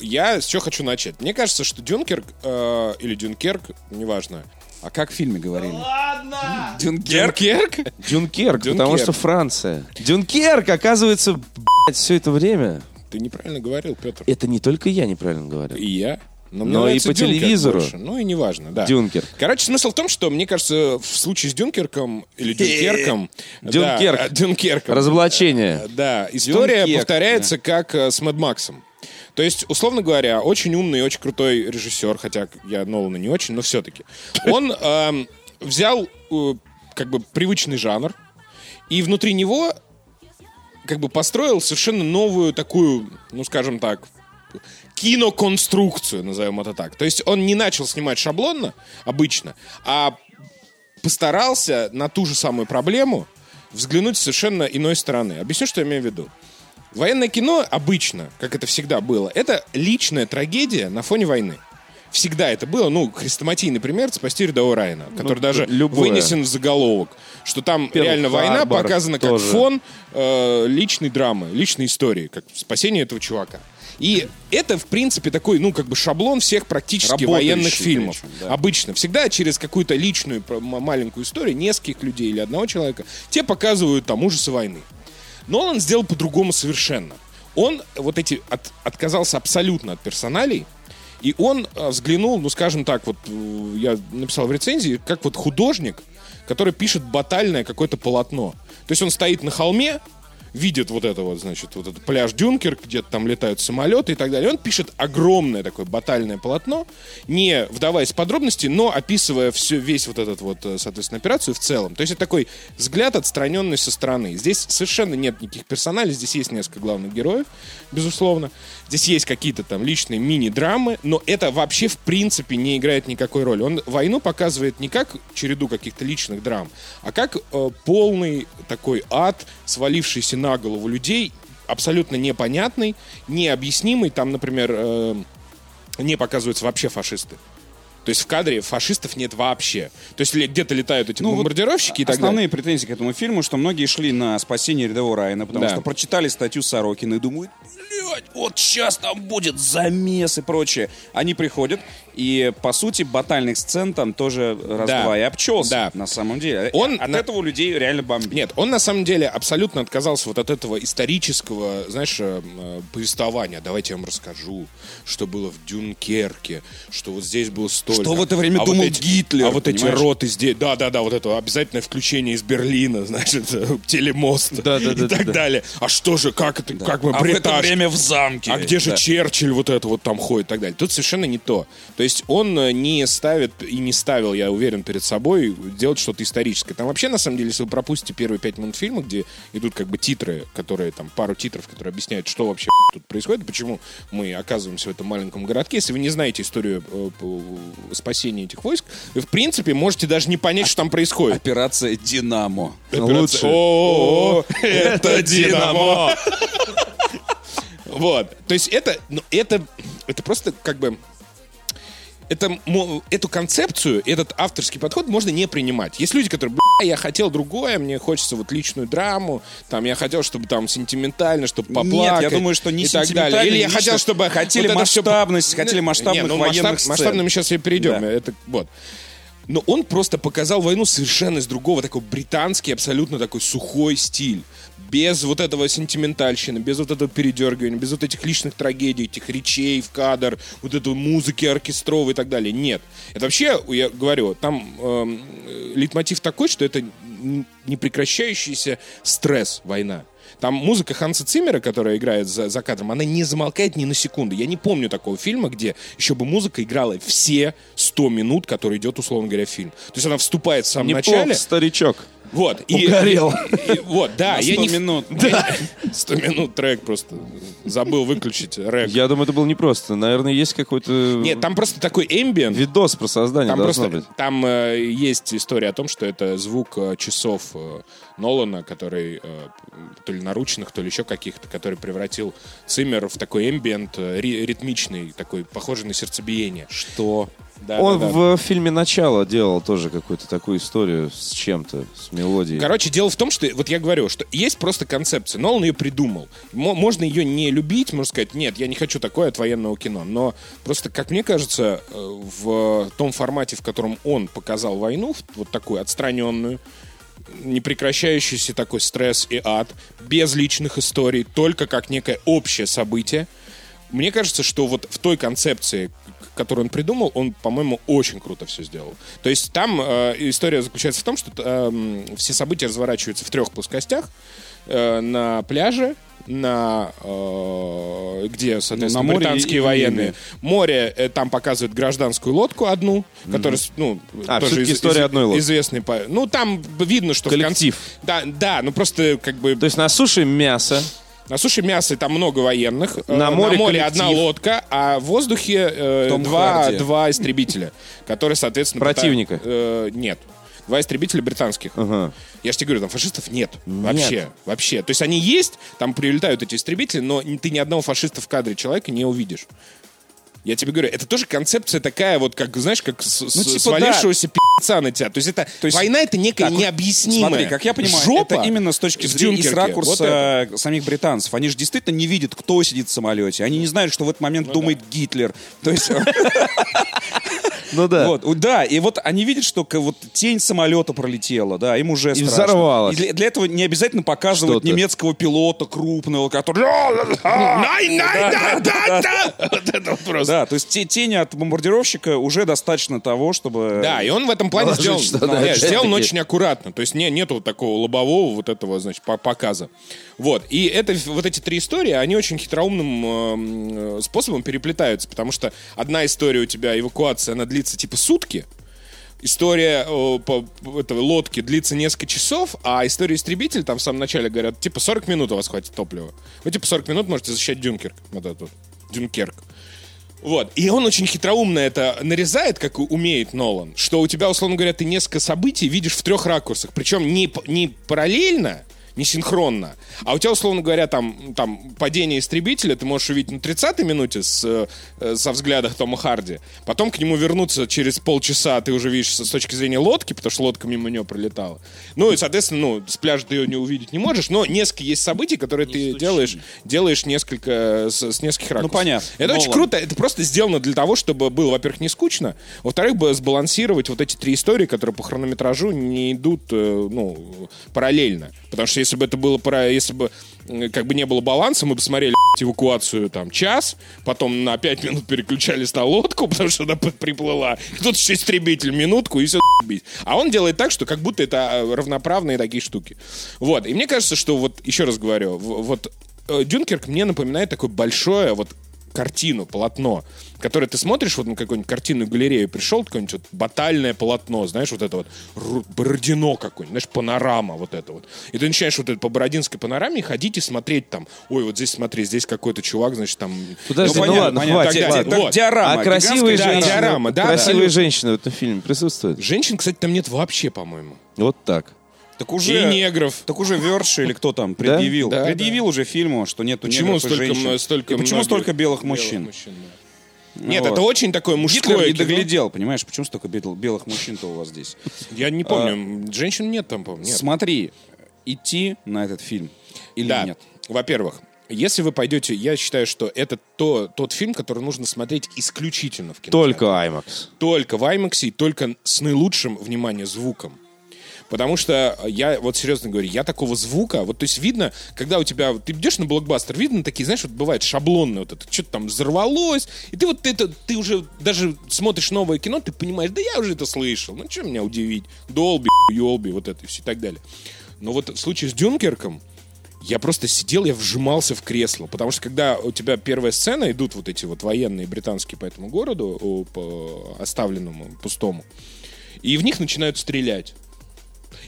Speaker 1: Я с чего хочу начать. Мне кажется, что Дюнкерк э, или Дюнкерк, неважно.
Speaker 2: А как в фильме говорили?
Speaker 1: Ладно!
Speaker 2: Дюнкерк?
Speaker 1: Дюнкерк?
Speaker 3: Дюнкерк, потому
Speaker 1: Дюнкерк.
Speaker 3: что Франция. Дюнкерк, оказывается, блядь, все это время.
Speaker 1: Ты неправильно говорил, Петр.
Speaker 3: Это не только я неправильно говорю.
Speaker 1: И я. мне
Speaker 3: Но и по
Speaker 1: Дюнкерк
Speaker 3: телевизору.
Speaker 1: больше. Ну и неважно, да.
Speaker 3: Дюнкерк.
Speaker 1: Короче, смысл в том, что, мне кажется, в случае с Дюнкерком или Дюнкерком...
Speaker 3: Дюнкерк.
Speaker 1: Да, э, Дюнкерком.
Speaker 3: Разоблачение.
Speaker 1: Да, история
Speaker 2: Дюнкерк,
Speaker 1: повторяется как э, с Мэд Максом. То есть, условно говоря, очень умный и очень крутой режиссер, хотя я Нолана не очень, но все-таки. Он эм, взял э, как бы привычный жанр и внутри него как бы построил совершенно новую такую, ну скажем так, киноконструкцию, назовем это так. То есть он не начал снимать шаблонно, обычно, а постарался на ту же самую проблему взглянуть совершенно иной стороны. Объясню, что я имею в виду. Военное кино обычно, как это всегда было, это личная трагедия на фоне войны. Всегда это было. Ну, хрестоматийный пример «Спасти рядового Райана», который даже
Speaker 3: любое.
Speaker 1: вынесен в заголовок, что там
Speaker 3: Перл
Speaker 1: реально война показана как
Speaker 3: тоже.
Speaker 1: фон э, личной драмы, личной истории, как спасение этого чувака. И это, в принципе, такой, ну, как бы шаблон всех практически
Speaker 2: Работающий
Speaker 1: военных фильмов.
Speaker 2: причем, да.
Speaker 1: Обычно. Всегда через какую-то личную маленькую историю нескольких людей или одного человека те показывают там ужасы войны. Но он сделал по-другому совершенно. Он вот эти от- отказался абсолютно от персоналей И он э, взглянул, ну, скажем так, вот э, я написал в рецензии, как вот художник, который пишет батальное какое-то полотно. То есть он стоит на холме, видит вот это вот, значит, вот этот пляж Дюнкер, где-то там летают самолеты и так далее. Он пишет огромное такое батальное полотно, не вдаваясь в подробности, но описывая все, весь вот этот вот, э, соответственно, операцию в целом. То есть это такой взгляд отстраненный со стороны. Здесь совершенно нет никаких персоналей, здесь есть несколько главных героев, безусловно. Здесь есть какие-то там личные мини-драмы, но это вообще в принципе не играет никакой роли. Он войну показывает не как череду каких-то личных драм, а как э, полный такой ад, свалившийся на голову людей, абсолютно непонятный, необъяснимый. Там, например, э, не показываются вообще фашисты. То есть в кадре фашистов нет вообще. То есть где-то летают эти
Speaker 2: Ну, вот
Speaker 1: бомбардировщики и так далее.
Speaker 2: Основные претензии к этому фильму, что многие шли на спасение рядового Райана, потому
Speaker 1: Да.
Speaker 2: что прочитали статью Сорокина и думают, блядь, вот сейчас там будет замес и прочее. Они приходят, и, по сути, батальных сцен там тоже раз-два и обчелся,
Speaker 1: Да.
Speaker 2: на самом деле.
Speaker 1: Он
Speaker 2: От
Speaker 1: на-
Speaker 2: этого у людей реально бомбит.
Speaker 1: Нет, он на самом деле абсолютно отказался вот от этого исторического, знаешь, э, э, повествования. Давайте я вам расскажу, что было в Дюнкерке, что вот здесь было столько.
Speaker 2: Что в это время
Speaker 1: вот
Speaker 2: думал
Speaker 1: эти-
Speaker 2: Гитлер,
Speaker 1: А вот эти
Speaker 2: понимаешь?
Speaker 1: роты здесь, да-да-да, вот это обязательное включение из Берлина, (laughs) значит, телемост
Speaker 3: Да-да-да-да.
Speaker 1: и так далее. А что же, как это, как мы
Speaker 2: А в это время в замке.
Speaker 1: а где же
Speaker 2: Да.
Speaker 1: Черчилль вот это вот там ходит и так далее? Тут совершенно не то. То есть он э, не ставит и не ставил, я уверен, перед собой делать что-то историческое. Там вообще, на самом деле, если вы пропустите первые пять минут фильма, где идут как бы титры, которые там, пару титров, которые объясняют, что вообще (laughs) тут происходит, почему мы оказываемся в этом маленьком городке. Если вы не знаете историю э, спасения этих войск, вы, в принципе, можете даже не понять, что там происходит.
Speaker 2: Операция «Динамо».
Speaker 3: Лучше.
Speaker 1: О, это Динамо. Вот. То есть это, ну, это, это просто как бы это, эту концепцию, этот авторский подход можно не принимать. Есть люди, которые, бля, я хотел другое, мне хочется вот личную драму, там, я хотел, чтобы там сентиментально, чтобы
Speaker 2: Нет,
Speaker 1: поплакать.
Speaker 2: я думаю, что не
Speaker 1: и так
Speaker 2: сентиментально,
Speaker 1: далее. Или я хотел, чтобы...
Speaker 2: Хотели
Speaker 1: всё-
Speaker 2: масштабность, хотели масштабных
Speaker 1: Не, ну,
Speaker 2: военных
Speaker 1: масштаб-
Speaker 2: сцен.
Speaker 1: Масштабно мы сейчас и перейдем.
Speaker 2: Да.
Speaker 1: Это, вот. Но он просто показал войну совершенно из другого, такой британский, абсолютно такой сухой стиль. Без вот этого сентиментальщины, без вот этого передергивания, без вот этих личных трагедий, этих речей в кадр, вот этой музыки оркестровой и так далее. Нет. Это вообще, я говорю, там эм, э, лейтмотив такой, что это непрекращающийся стресс, война. Там музыка Ханса Циммера, которая играет за, за кадром, она не замолкает ни на секунду. Я не помню такого фильма, где еще бы музыка играла все 100 минут, которые идет, условно говоря, фильм. То есть она вступает в самом
Speaker 3: Неплохо,
Speaker 1: начале.
Speaker 3: старичок.
Speaker 1: Вот. И,
Speaker 3: Угорел.
Speaker 1: и- и- вот, да.
Speaker 2: На
Speaker 1: я
Speaker 2: 100
Speaker 1: не-
Speaker 2: минут.
Speaker 1: Да. 100 (laughs) минут трек просто. Забыл выключить рэк.
Speaker 3: Я думаю, это было непросто. Наверное, есть какой-то
Speaker 1: Нет, там просто такой эмбиент.
Speaker 3: видос про создание
Speaker 1: Там просто
Speaker 3: быть.
Speaker 1: там э, есть история о том, что это звук э, часов э, Нолана, который э, то ли наручных, то ли еще каких-то, который превратил Циммер в такой эмбиент э, ри- ритмичный, такой похожий на сердцебиение.
Speaker 2: Что?
Speaker 1: Да,
Speaker 3: Он
Speaker 1: да, да.
Speaker 3: в фильме «Начало» делал тоже какую-то такую историю с чем-то, с мелодией.
Speaker 1: Короче, дело в том, что, вот я говорю, что есть просто концепция. Нолан ее придумал. Мо- можно ее не любить, можно сказать, нет, я не хочу такое от военного кино. Но просто, как мне кажется, э, в том формате, в котором он показал войну, вот такую отстраненную, непрекращающийся такой стресс и ад, без личных историй, только как некое общее событие, мне кажется, что вот в той концепции, к- которую он придумал, он, по-моему, очень круто все сделал. То есть там э, история заключается в том, что э, все события разворачиваются в трех плоскостях. Э, на пляже, на э, где, соответственно,
Speaker 2: На море
Speaker 1: британские
Speaker 2: и- и
Speaker 1: военные.
Speaker 2: небе.
Speaker 1: Море э, там показывают гражданскую лодку одну, которая, с- ну,
Speaker 3: А,
Speaker 1: тоже
Speaker 3: всё-таки история одной лодки.
Speaker 1: известный. по- Ну, там видно, что в
Speaker 3: Коллектив.
Speaker 1: конце- Да, да, ну просто как бы
Speaker 3: То есть на суше мясо,
Speaker 1: на суше мяса там много военных. Э,
Speaker 3: На море коллектив.
Speaker 1: одна лодка, а в воздухе э, два,
Speaker 2: Харди.
Speaker 1: два истребителя, которые, соответственно...
Speaker 3: Противника.
Speaker 1: пыта- э, нет. Два истребителя британских.
Speaker 3: Ага.
Speaker 1: Я же тебе говорю, там фашистов нет. Вообще. Вообще. То есть они есть, там прилетают эти истребители, но ты ни одного фашиста в кадре человека не увидишь. Я тебе говорю, это тоже концепция такая, вот как, знаешь, как с-
Speaker 2: Ну, типа,
Speaker 1: свалившегося пи***ца на тебя. То есть это
Speaker 2: есть-
Speaker 1: война это некая
Speaker 2: Так,
Speaker 1: необъяснимая
Speaker 2: Смотри, как я понимаю,
Speaker 1: жопа
Speaker 2: это именно с точки зрения, и с ракурса
Speaker 1: Вот
Speaker 2: самих британцев. Они же действительно не видят, кто сидит в самолете. Они не знают, что в этот
Speaker 1: Ну
Speaker 2: момент думает Гитлер. То есть... (laughs)
Speaker 3: Ну да.
Speaker 2: Вот, да, и вот они видят, что вот тень самолета пролетела, да, им уже
Speaker 3: И
Speaker 2: страшно.
Speaker 3: взорвалась.
Speaker 2: И для, для этого не обязательно показывать
Speaker 3: Что-то.
Speaker 2: немецкого пилота крупного, который...
Speaker 1: Най, най, да, да, да. Вот это вот просто.
Speaker 2: Да, то есть те- тени от бомбардировщика уже достаточно того, чтобы...
Speaker 1: Да, и он в этом плане сделан
Speaker 3: опять-таки.
Speaker 1: очень аккуратно. То есть не, нету вот такого лобового вот этого, значит, по- показа. Вот. И это, вот эти три истории, они очень хитроумным эм, э, способом переплетаются, потому что одна история у тебя, эвакуация, она длится типа сутки, История э, по, этого лодки длится несколько часов, а история истребитель там в самом начале говорят, типа 40 минут у вас хватит топлива. Вы типа 40 минут можете защищать Дюнкерк. Вот этот. Дюнкерк. Вот. И он очень хитроумно это нарезает, как умеет Нолан, что у тебя, условно говоря, ты несколько событий видишь в трех ракурсах. Причем не, не параллельно, не синхронно, а у тебя, условно говоря, там, там падение истребителя ты можешь увидеть на 30-й минуте с, э, со взгляда Тома Харди. Потом к нему вернуться через полчаса ты уже видишь с точки зрения лодки, потому что лодка мимо него пролетала. Ну и, соответственно, ну, с пляжа ты ее не увидеть не можешь, но несколько есть событий, которые ты делаешь, делаешь несколько, с, с нескольких ракурсов.
Speaker 2: понятно.
Speaker 1: Это очень
Speaker 2: Нолан.
Speaker 1: круто. Это просто сделано для того, чтобы было, во-первых, не скучно, во-вторых, бы сбалансировать вот эти три истории, которые по хронометражу не идут, э, ну, параллельно. Потому что если бы это было, пара- если бы э, как бы не было баланса, мы бы смотрели (laughs) эвакуацию там час, потом на пять минут переключались на лодку, (laughs) потому что она приплыла. Тут еще истребитель минутку и все бить. А он делает так, что как будто это э, равноправные такие штуки. Вот. И мне кажется, что вот, еще раз говорю, вот э, Дюнкерк мне напоминает такое большое вот картину, полотно, которое ты смотришь вот на какую-нибудь картинную галерею, пришел какое-нибудь вот батальное полотно, знаешь, вот это вот Бородино какое-нибудь, знаешь, панорама вот это вот. И ты начинаешь вот это по Бородинской панораме ходить и смотреть там, ой, вот здесь смотри, здесь какой-то чувак, значит, там...
Speaker 3: Подожди,
Speaker 2: Ну,
Speaker 3: ну,
Speaker 2: понятно,
Speaker 3: ладно,
Speaker 2: понятно.
Speaker 3: хватит,
Speaker 1: Так,
Speaker 3: ладно.
Speaker 1: так, вот.
Speaker 2: диорама.
Speaker 3: А красивые женщины,
Speaker 1: диорама, да,
Speaker 3: красивые
Speaker 1: абсолютно.
Speaker 3: женщины в этом фильме присутствуют?
Speaker 1: Женщин, кстати, там нет вообще, по-моему.
Speaker 3: Вот так.
Speaker 2: Так уже,
Speaker 1: И негров.
Speaker 2: Так уже Верш или кто там предъявил.
Speaker 1: Да,
Speaker 2: предъявил уже фильму, что нету
Speaker 1: Почему
Speaker 2: негров и
Speaker 1: столько,
Speaker 2: женщин.
Speaker 1: м- столько
Speaker 2: И почему столько белых мужчин?
Speaker 1: да. Нет,
Speaker 2: Вот.
Speaker 1: это очень такое
Speaker 2: Гитлер
Speaker 1: мужское
Speaker 2: не
Speaker 1: кино.
Speaker 2: доглядел, понимаешь, почему столько бел- белых мужчин-то у вас здесь?
Speaker 1: Я не помню, женщин нет там, по-моему, нет.
Speaker 2: Смотри, идти на этот фильм или
Speaker 1: да.
Speaker 2: нет?
Speaker 1: Во-первых, если вы пойдете, я считаю, что это то, тот фильм, который нужно смотреть исключительно в кино.
Speaker 3: Только IMAX.
Speaker 1: Только в IMAX и только с наилучшим, внимание, звуком. Потому что я, вот серьезно говорю, я такого звука, вот то есть видно, когда у тебя, ты идешь на блокбастер, видно такие, знаешь, вот бывает шаблонные вот это, что-то там взорвалось, и ты вот это, ты уже даже смотришь новое кино, ты понимаешь, да я уже это слышал, ну что меня удивить, Долби, Йолби, вот это все и так далее. Но вот в случае с Дюнкерком, я просто сидел, я вжимался в кресло, потому что когда у тебя первая сцена, идут вот эти вот военные британские по этому городу, по оставленному, пустому, и в них начинают стрелять.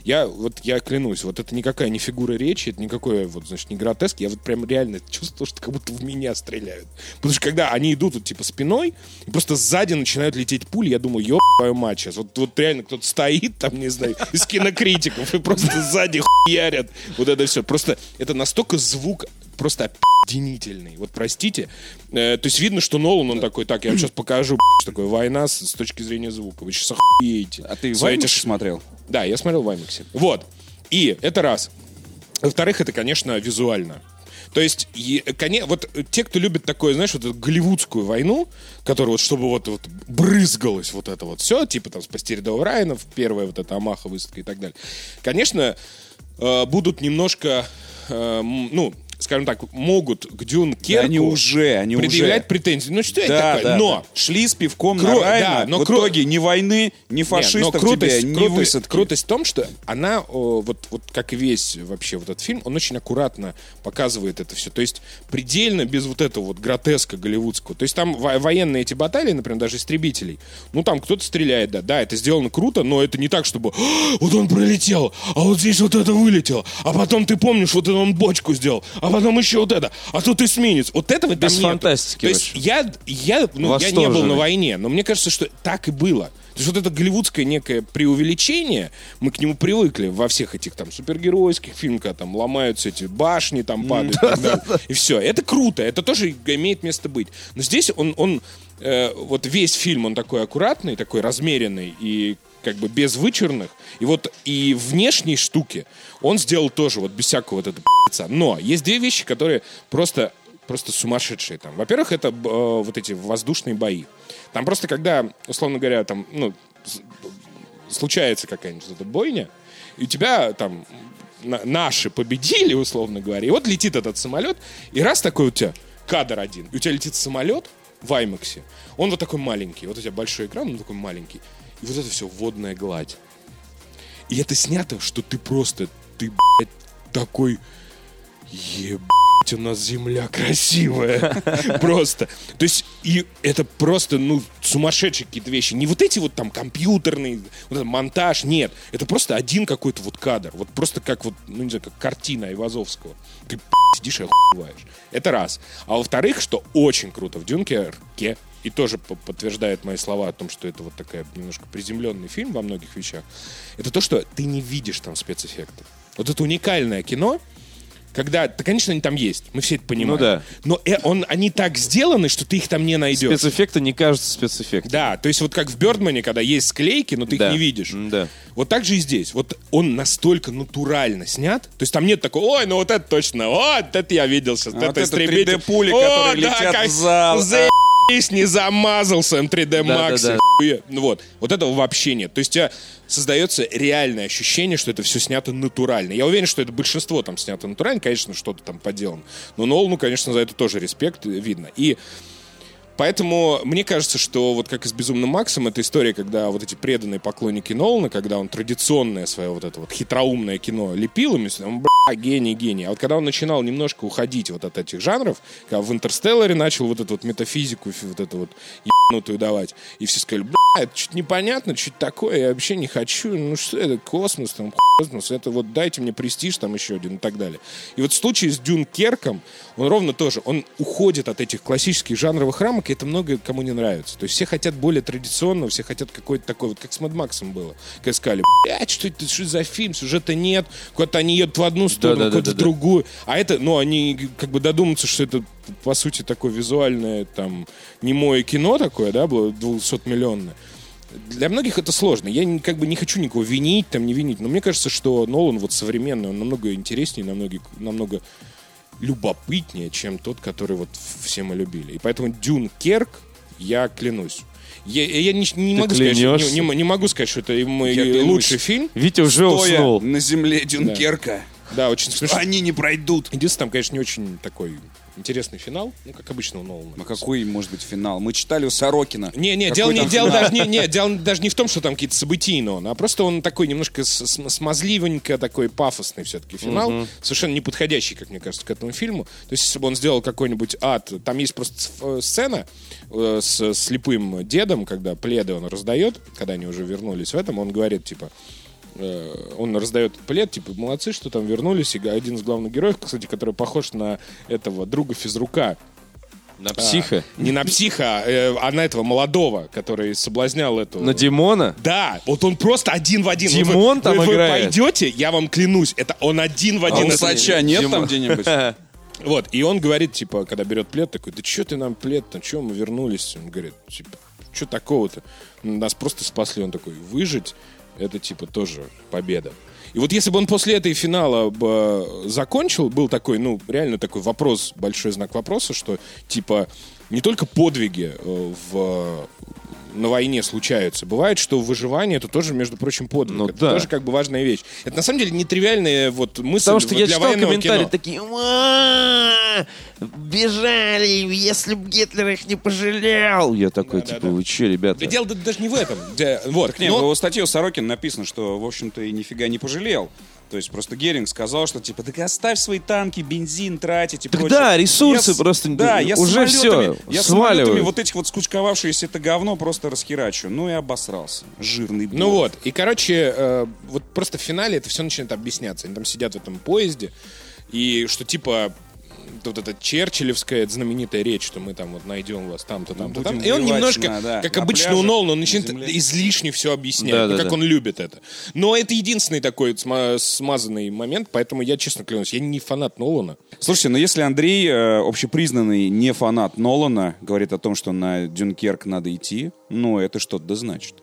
Speaker 1: Я вот я клянусь, вот это никакая не фигура речи, это никакой вот значит не гротеск. Я вот прям реально чувствую, что как будто в меня стреляют. Потому что когда они идут вот типа спиной, и просто сзади начинают лететь пули, я думаю, ёб твою мать сейчас. Вот, вот реально кто-то стоит там, не знаю, из кинокритиков и просто сзади (laughs) хуярят. Вот это все. Просто это настолько звук просто опьянительный. Вот простите. Э, то есть видно, что Нолан, он такой, так, я вам сейчас покажу, что такое война с, с точки зрения звука. Вы сейчас охуеете.
Speaker 2: А ты
Speaker 1: эти
Speaker 2: IMAX смотрел?
Speaker 1: да, я смотрел в. Вот. И это раз. Во-вторых, это, конечно, визуально. То есть, и, коне- вот те, кто любит такое, знаешь, вот эту голливудскую войну, которая вот, чтобы вот, вот брызгалось вот это вот все, типа там «Спасти рядового Райана», первая вот эта Амаха выставка и так далее. Конечно, э, будут немножко, э, ну, скажем так, могут к Дюн
Speaker 2: Да они уже, они
Speaker 1: предъявлять
Speaker 2: уже.
Speaker 1: претензии. Ну, что это
Speaker 2: Да,
Speaker 1: такое?
Speaker 2: да,
Speaker 1: Но
Speaker 2: да. шли с пивком
Speaker 1: Кру-
Speaker 2: на Райна,
Speaker 1: да, но
Speaker 2: в
Speaker 1: кру-
Speaker 2: итоге ни войны, ни
Speaker 1: Нет,
Speaker 2: фашистов
Speaker 1: но крутость,
Speaker 2: тебе, ни
Speaker 1: крутость-
Speaker 2: высадки.
Speaker 1: крутость в том, что она, о, вот, вот как и весь вообще вот этот фильм, он очень аккуратно показывает это все. То есть предельно без вот этого вот гротеска голливудского. То есть там во- военные эти баталии, например, даже истребителей, ну там кто-то стреляет, да, да, это сделано круто, но это не так, чтобы «А, вот он пролетел, а вот здесь вот это вылетело, а потом ты помнишь, вот это он бочку сделал, а потом еще вот это, а тут эсминец. Вот этого там
Speaker 3: Без
Speaker 1: нету.
Speaker 3: фантастики
Speaker 1: То есть я, я, ну, я не был на войне, но мне кажется, что так и было. То есть вот это голливудское некое преувеличение, мы к нему привыкли во всех этих там супергеройских фильмах, когда там ломаются эти башни, там падают, и так далее. и все. Это круто, это тоже имеет место быть. Но здесь он, он э, вот весь фильм, он такой аккуратный, такой размеренный и как бы без вычурных. И вот и внешние штуки он сделал тоже вот без всякого вот этого. Но есть две вещи, которые просто просто сумасшедшие там. Во-первых, это э, вот эти воздушные бои. Там просто когда, условно говоря, там, ну, случается какая-нибудь эта бойня, и у тебя там на- наши победили, условно говоря, и вот летит этот самолет, и раз такой у тебя кадр один, и у тебя летит самолет в Аймаксе, он вот такой маленький, вот у тебя большой экран, он такой маленький, и вот это все водная гладь. И это снято, что ты просто, ты, блядь, такой, ебать, у нас земля красивая. (laughs) Просто. То есть, и это просто, ну, сумасшедшие какие-то вещи. Не вот эти вот там компьютерные, вот этот монтаж, нет. Это просто один какой-то вот кадр. Вот просто как вот, ну, не знаю, как картина Ивазовского. Ты блядь, сидишь и охуеваешь. Это раз. А во-вторых, что очень круто в Дюнкерке, и тоже по- подтверждает мои слова о том, что это вот такая немножко приземленный фильм во многих вещах, это то, что ты не видишь там спецэффекты. Вот это уникальное кино, когда, да, конечно, они там есть, мы все это понимаем.
Speaker 3: Ну да.
Speaker 1: Но э, он, они так сделаны, что ты их там не найдешь.
Speaker 3: Спецэффекты не кажутся спецэффектами.
Speaker 1: Да, то есть вот как в Бердмане, когда есть склейки, но ты
Speaker 3: Да.
Speaker 1: их не видишь.
Speaker 3: Да.
Speaker 1: Вот так же и здесь. Вот он настолько натурально снят. То есть там нет такого, ой, ну вот это точно, вот это я видел сейчас.
Speaker 2: А вот
Speaker 1: это
Speaker 2: это
Speaker 1: истребитель.
Speaker 2: 3D-пули,
Speaker 1: О,
Speaker 2: которые
Speaker 1: да,
Speaker 2: летят
Speaker 1: как
Speaker 2: в зал.
Speaker 1: Не замазался им 3D Max.
Speaker 3: Да-да-да.
Speaker 1: Хуя. Ну вот, вот этого вообще нет. То есть у тебя создается реальное ощущение, что это все снято натурально. Я уверен, что это большинство там снято натурально, конечно, что-то там поделано. Но Нолану, конечно, за это тоже респект видно. И Поэтому мне кажется, что вот как и с «Безумным Максом», это история, когда вот эти преданные поклонники Нолана, когда он традиционное свое вот это вот хитроумное кино лепил им, он, бля, гений, гений. А вот когда он начинал немножко уходить вот от этих жанров, когда в «Интерстелларе» начал вот эту вот метафизику, фи- вот эту вот ебанутую давать, и все сказали, бля, это что-то непонятно, что-то такое, я вообще не хочу, ну что это, космос, там, космос, это вот дайте мне престиж там еще один и так далее. И вот в случае с Дюнкерком, он ровно тоже, он уходит от этих классических жанровых рамок, и это много кому не нравится. То есть все хотят более традиционного, все хотят какой-то такой, вот как с Мad Максом было. Когда сказали, блядь, что это что за фильм, сюжета нет, куда-то они едут в одну сторону, куда-то в
Speaker 3: Да-да-да-да-да.
Speaker 1: другую. А это, ну, они как бы додумаются, что это, по сути, такое визуальное, там, немое кино такое, да, было 200-миллионное. Для многих это сложно. Я как бы не хочу никого винить, там, не винить. Но мне кажется, что Нолан вот современный, он намного интереснее, намного, намного любопытнее, чем тот, который вот все мы любили. И поэтому Дюн Керк, я клянусь. Я, я не, не могу сказать, что,
Speaker 3: клянешься?
Speaker 1: не, не могу сказать, что это мой
Speaker 2: Я клянусь.
Speaker 1: лучший фильм.
Speaker 3: Витя уже
Speaker 2: Стоя
Speaker 3: уснул.
Speaker 2: на земле Дюнкерка.
Speaker 1: Да, очень смешно.
Speaker 2: Они не пройдут.
Speaker 1: Единственное, там, конечно, не очень такой интересный финал, ну, как обычно у Нолана.
Speaker 2: А какой может быть финал? Мы читали у Сорокина.
Speaker 1: Не, не, дело, не, дело, даже, не, не, дело даже не в том, что там какие-то событийные он, а просто он такой немножко смазливенько, такой пафосный все-таки финал, совершенно не подходящий, как мне кажется, к этому фильму. То есть, если бы он сделал какой-нибудь ад, там есть просто э, сцена э, с слепым дедом, когда пледы он раздает, когда они уже вернулись в этом, он говорит, типа, он раздает плед, типа, молодцы, что там вернулись. И один из главных героев, кстати, который похож на этого друга физрука,
Speaker 3: На психа.
Speaker 1: не на психа, э, а на этого молодого, который соблазнял эту...
Speaker 3: На Димона.
Speaker 1: Да, вот он просто один в один.
Speaker 3: Димон
Speaker 1: Вот вы,
Speaker 3: там
Speaker 1: вы, вы
Speaker 3: играет.
Speaker 1: пойдете, я вам клянусь, это он один в
Speaker 2: А
Speaker 1: один.
Speaker 2: у
Speaker 1: Это-
Speaker 2: Сача нет
Speaker 3: Дима.
Speaker 2: там где-нибудь? (laughs)
Speaker 1: Вот, и он говорит, типа, когда берет плед, такой, да что ты нам плед-то, что мы вернулись? Он говорит, типа, что такого-то? Нас просто спасли. Он такой, выжить, это, типа, тоже победа. И вот если бы он после этой финала бы закончил, был такой, ну, реально такой вопрос, большой знак вопроса, что, типа, не только подвиги э, в на войне случаются. Бывает, что выживание это тоже, между прочим, подвиг.
Speaker 3: Ну
Speaker 1: это
Speaker 3: да.
Speaker 1: тоже как бы важная вещь. Это на самом деле нетривиальная вот мысль
Speaker 3: Потому что
Speaker 1: вот
Speaker 3: я
Speaker 1: для
Speaker 3: читал комментарии
Speaker 1: кино.
Speaker 3: такие, «Ма, бежали, если бы Гитлер их не пожалел. Я такой,
Speaker 1: Да, да,
Speaker 3: типа,
Speaker 1: да.
Speaker 3: вы че, ребята?
Speaker 1: Да дело да- даже не в этом. Да, вот.
Speaker 2: Не,
Speaker 1: но-
Speaker 2: в его статье у Сорокина написано, что, в общем-то, и нифига не пожалел. То есть просто Геринг сказал, что типа, так оставь свои танки, бензин тратить и
Speaker 3: Так
Speaker 2: прочее.
Speaker 3: да, ресурсы
Speaker 2: Я
Speaker 3: просто
Speaker 2: Да, я
Speaker 3: уже
Speaker 2: самолетами, я с самолетами
Speaker 3: сваливают.
Speaker 2: вот этих вот скучковавшиеся это говно просто расхерачу. Ну и обосрался. Жирный
Speaker 1: Ну
Speaker 2: бог.
Speaker 1: вот, и, короче, э, вот просто в финале это все начинает объясняться. Они там сидят в этом поезде, и что типа вот эта черчиллевская знаменитая речь, что мы там вот найдем вас там-то, там-то,
Speaker 2: Будем
Speaker 1: там. И он немножко,
Speaker 2: на- да,
Speaker 1: как
Speaker 2: на
Speaker 1: обычно
Speaker 2: пляже,
Speaker 1: у Нолана, он
Speaker 2: на
Speaker 1: начинает
Speaker 2: земле.
Speaker 1: излишне все объяснять,
Speaker 3: Да,
Speaker 1: ну,
Speaker 3: да,
Speaker 1: как
Speaker 3: да.
Speaker 1: он любит это. Но это единственный такой сма- смазанный момент, поэтому я честно клянусь, я не фанат Нолана.
Speaker 2: Слушайте, ну если Андрей, э, общепризнанный не фанат Нолана, говорит о том, что на Дюнкерк надо идти, ну это что-то да значит.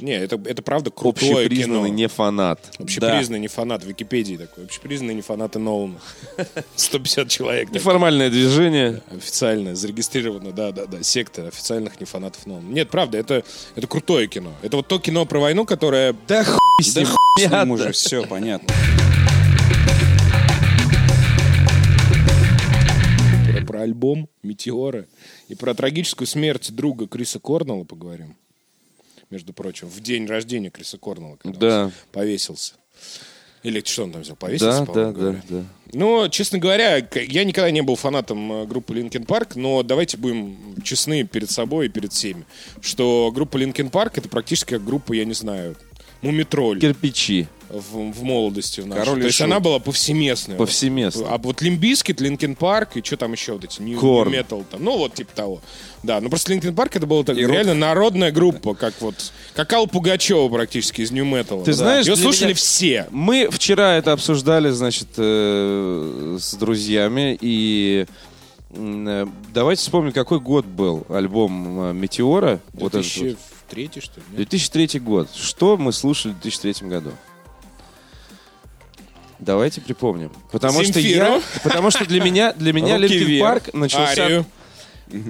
Speaker 1: Не, это, это правда крутое
Speaker 3: Общепризнанный
Speaker 1: кино.
Speaker 3: не фанат.
Speaker 1: Общепризнанный не фанат в Википедии такой. Общепризнанный не фанаты Нолана. (laughs) 150 человек.
Speaker 3: Неформальное движение.
Speaker 1: Официально зарегистрировано, да, да, да, секта официальных не фанатов Нолана. Нет, правда, это, это крутое кино. Это вот то кино про войну, которое...
Speaker 3: Да хуй с
Speaker 2: Да
Speaker 3: ним.
Speaker 2: хуй с ним уже, все понятно.
Speaker 1: Про, про альбом «Метеоры» и про трагическую смерть друга Криса Корнелла поговорим. Между прочим, в день рождения Криса Корнелла, когда
Speaker 3: Да.
Speaker 1: он повесился. Или что он там взял? Повесился,
Speaker 3: Да, да,
Speaker 1: по-моему,
Speaker 3: да, да.
Speaker 1: Ну, честно говоря, я никогда не был фанатом э, группы Linkin Park, но давайте будем честны перед собой и перед всеми, что группа Linkin Park это практически как группа, я не знаю, Мумий Тролль
Speaker 3: Кирпичи.
Speaker 1: в, в молодости в нашей.
Speaker 2: Король
Speaker 1: То есть она была повсеместная.
Speaker 3: Повсеместно.
Speaker 1: А вот Limp Bizkit, Linkin Park и что там еще вот эти. Nu Metal там, ну вот типа того. Да, ну просто Linkin Park это была так,
Speaker 2: И рок.
Speaker 1: реально народная группа, как вот как Алла Пугачева практически из Nu Metal.
Speaker 3: Ты знаешь,
Speaker 1: ее слушали
Speaker 3: меня-
Speaker 1: все.
Speaker 3: Мы вчера это обсуждали, значит, э, с друзьями, и э, давайте вспомним, какой год был альбом э, «Метеора». Вот этот вот.
Speaker 1: 2003 что ли? нет?
Speaker 3: 2003 год. Что мы слушали в 2003 году? Давайте припомним. Потому что
Speaker 1: Земфиру.
Speaker 3: я, потому что для меня, для меня
Speaker 2: Linkin
Speaker 3: Park начался.
Speaker 1: Арию.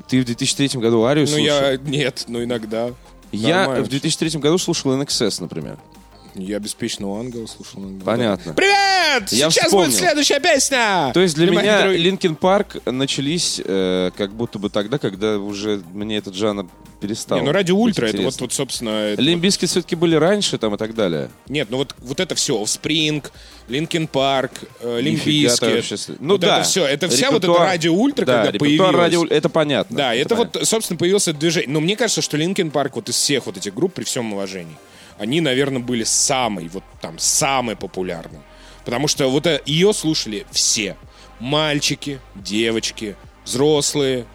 Speaker 3: Ты в 2003 году Арию
Speaker 1: Ну
Speaker 3: слушал?
Speaker 1: я нет, ну иногда.
Speaker 3: Я
Speaker 1: Нормально.
Speaker 3: в 2003 году слушал NXS, например.
Speaker 1: Я беспечного ангела слушал. иногда.
Speaker 3: Понятно.
Speaker 1: Привет!
Speaker 3: Я
Speaker 1: Сейчас
Speaker 3: вспомнил.
Speaker 1: будет следующая песня!
Speaker 3: То есть для меня. Линкин Парк начались э, как будто бы тогда, когда уже мне этот жанр перестал.
Speaker 1: Не, ну ради ультра, это вот, вот, собственно... это
Speaker 3: Лимбиски все-таки были раньше там и так далее.
Speaker 1: Нет, ну вот, вот это все, Спринг, Линкен Парк, Лимпийский.
Speaker 3: ты вообще Ну
Speaker 1: вот
Speaker 3: да.
Speaker 1: это все, это вся вот эта
Speaker 3: Репертуар-
Speaker 1: радио ультра,
Speaker 3: да,
Speaker 1: когда
Speaker 3: репертуар
Speaker 1: появилась.
Speaker 3: радио- это понятно.
Speaker 1: Да, это,
Speaker 3: понятно.
Speaker 1: вот, собственно, появился это движение. Но мне кажется, что Линкен Парк вот из всех вот этих групп, при всем уважении, они, наверное, были самый, вот там, самый популярный. Потому что вот э, ее слушали все. Мальчики, девочки, взрослые,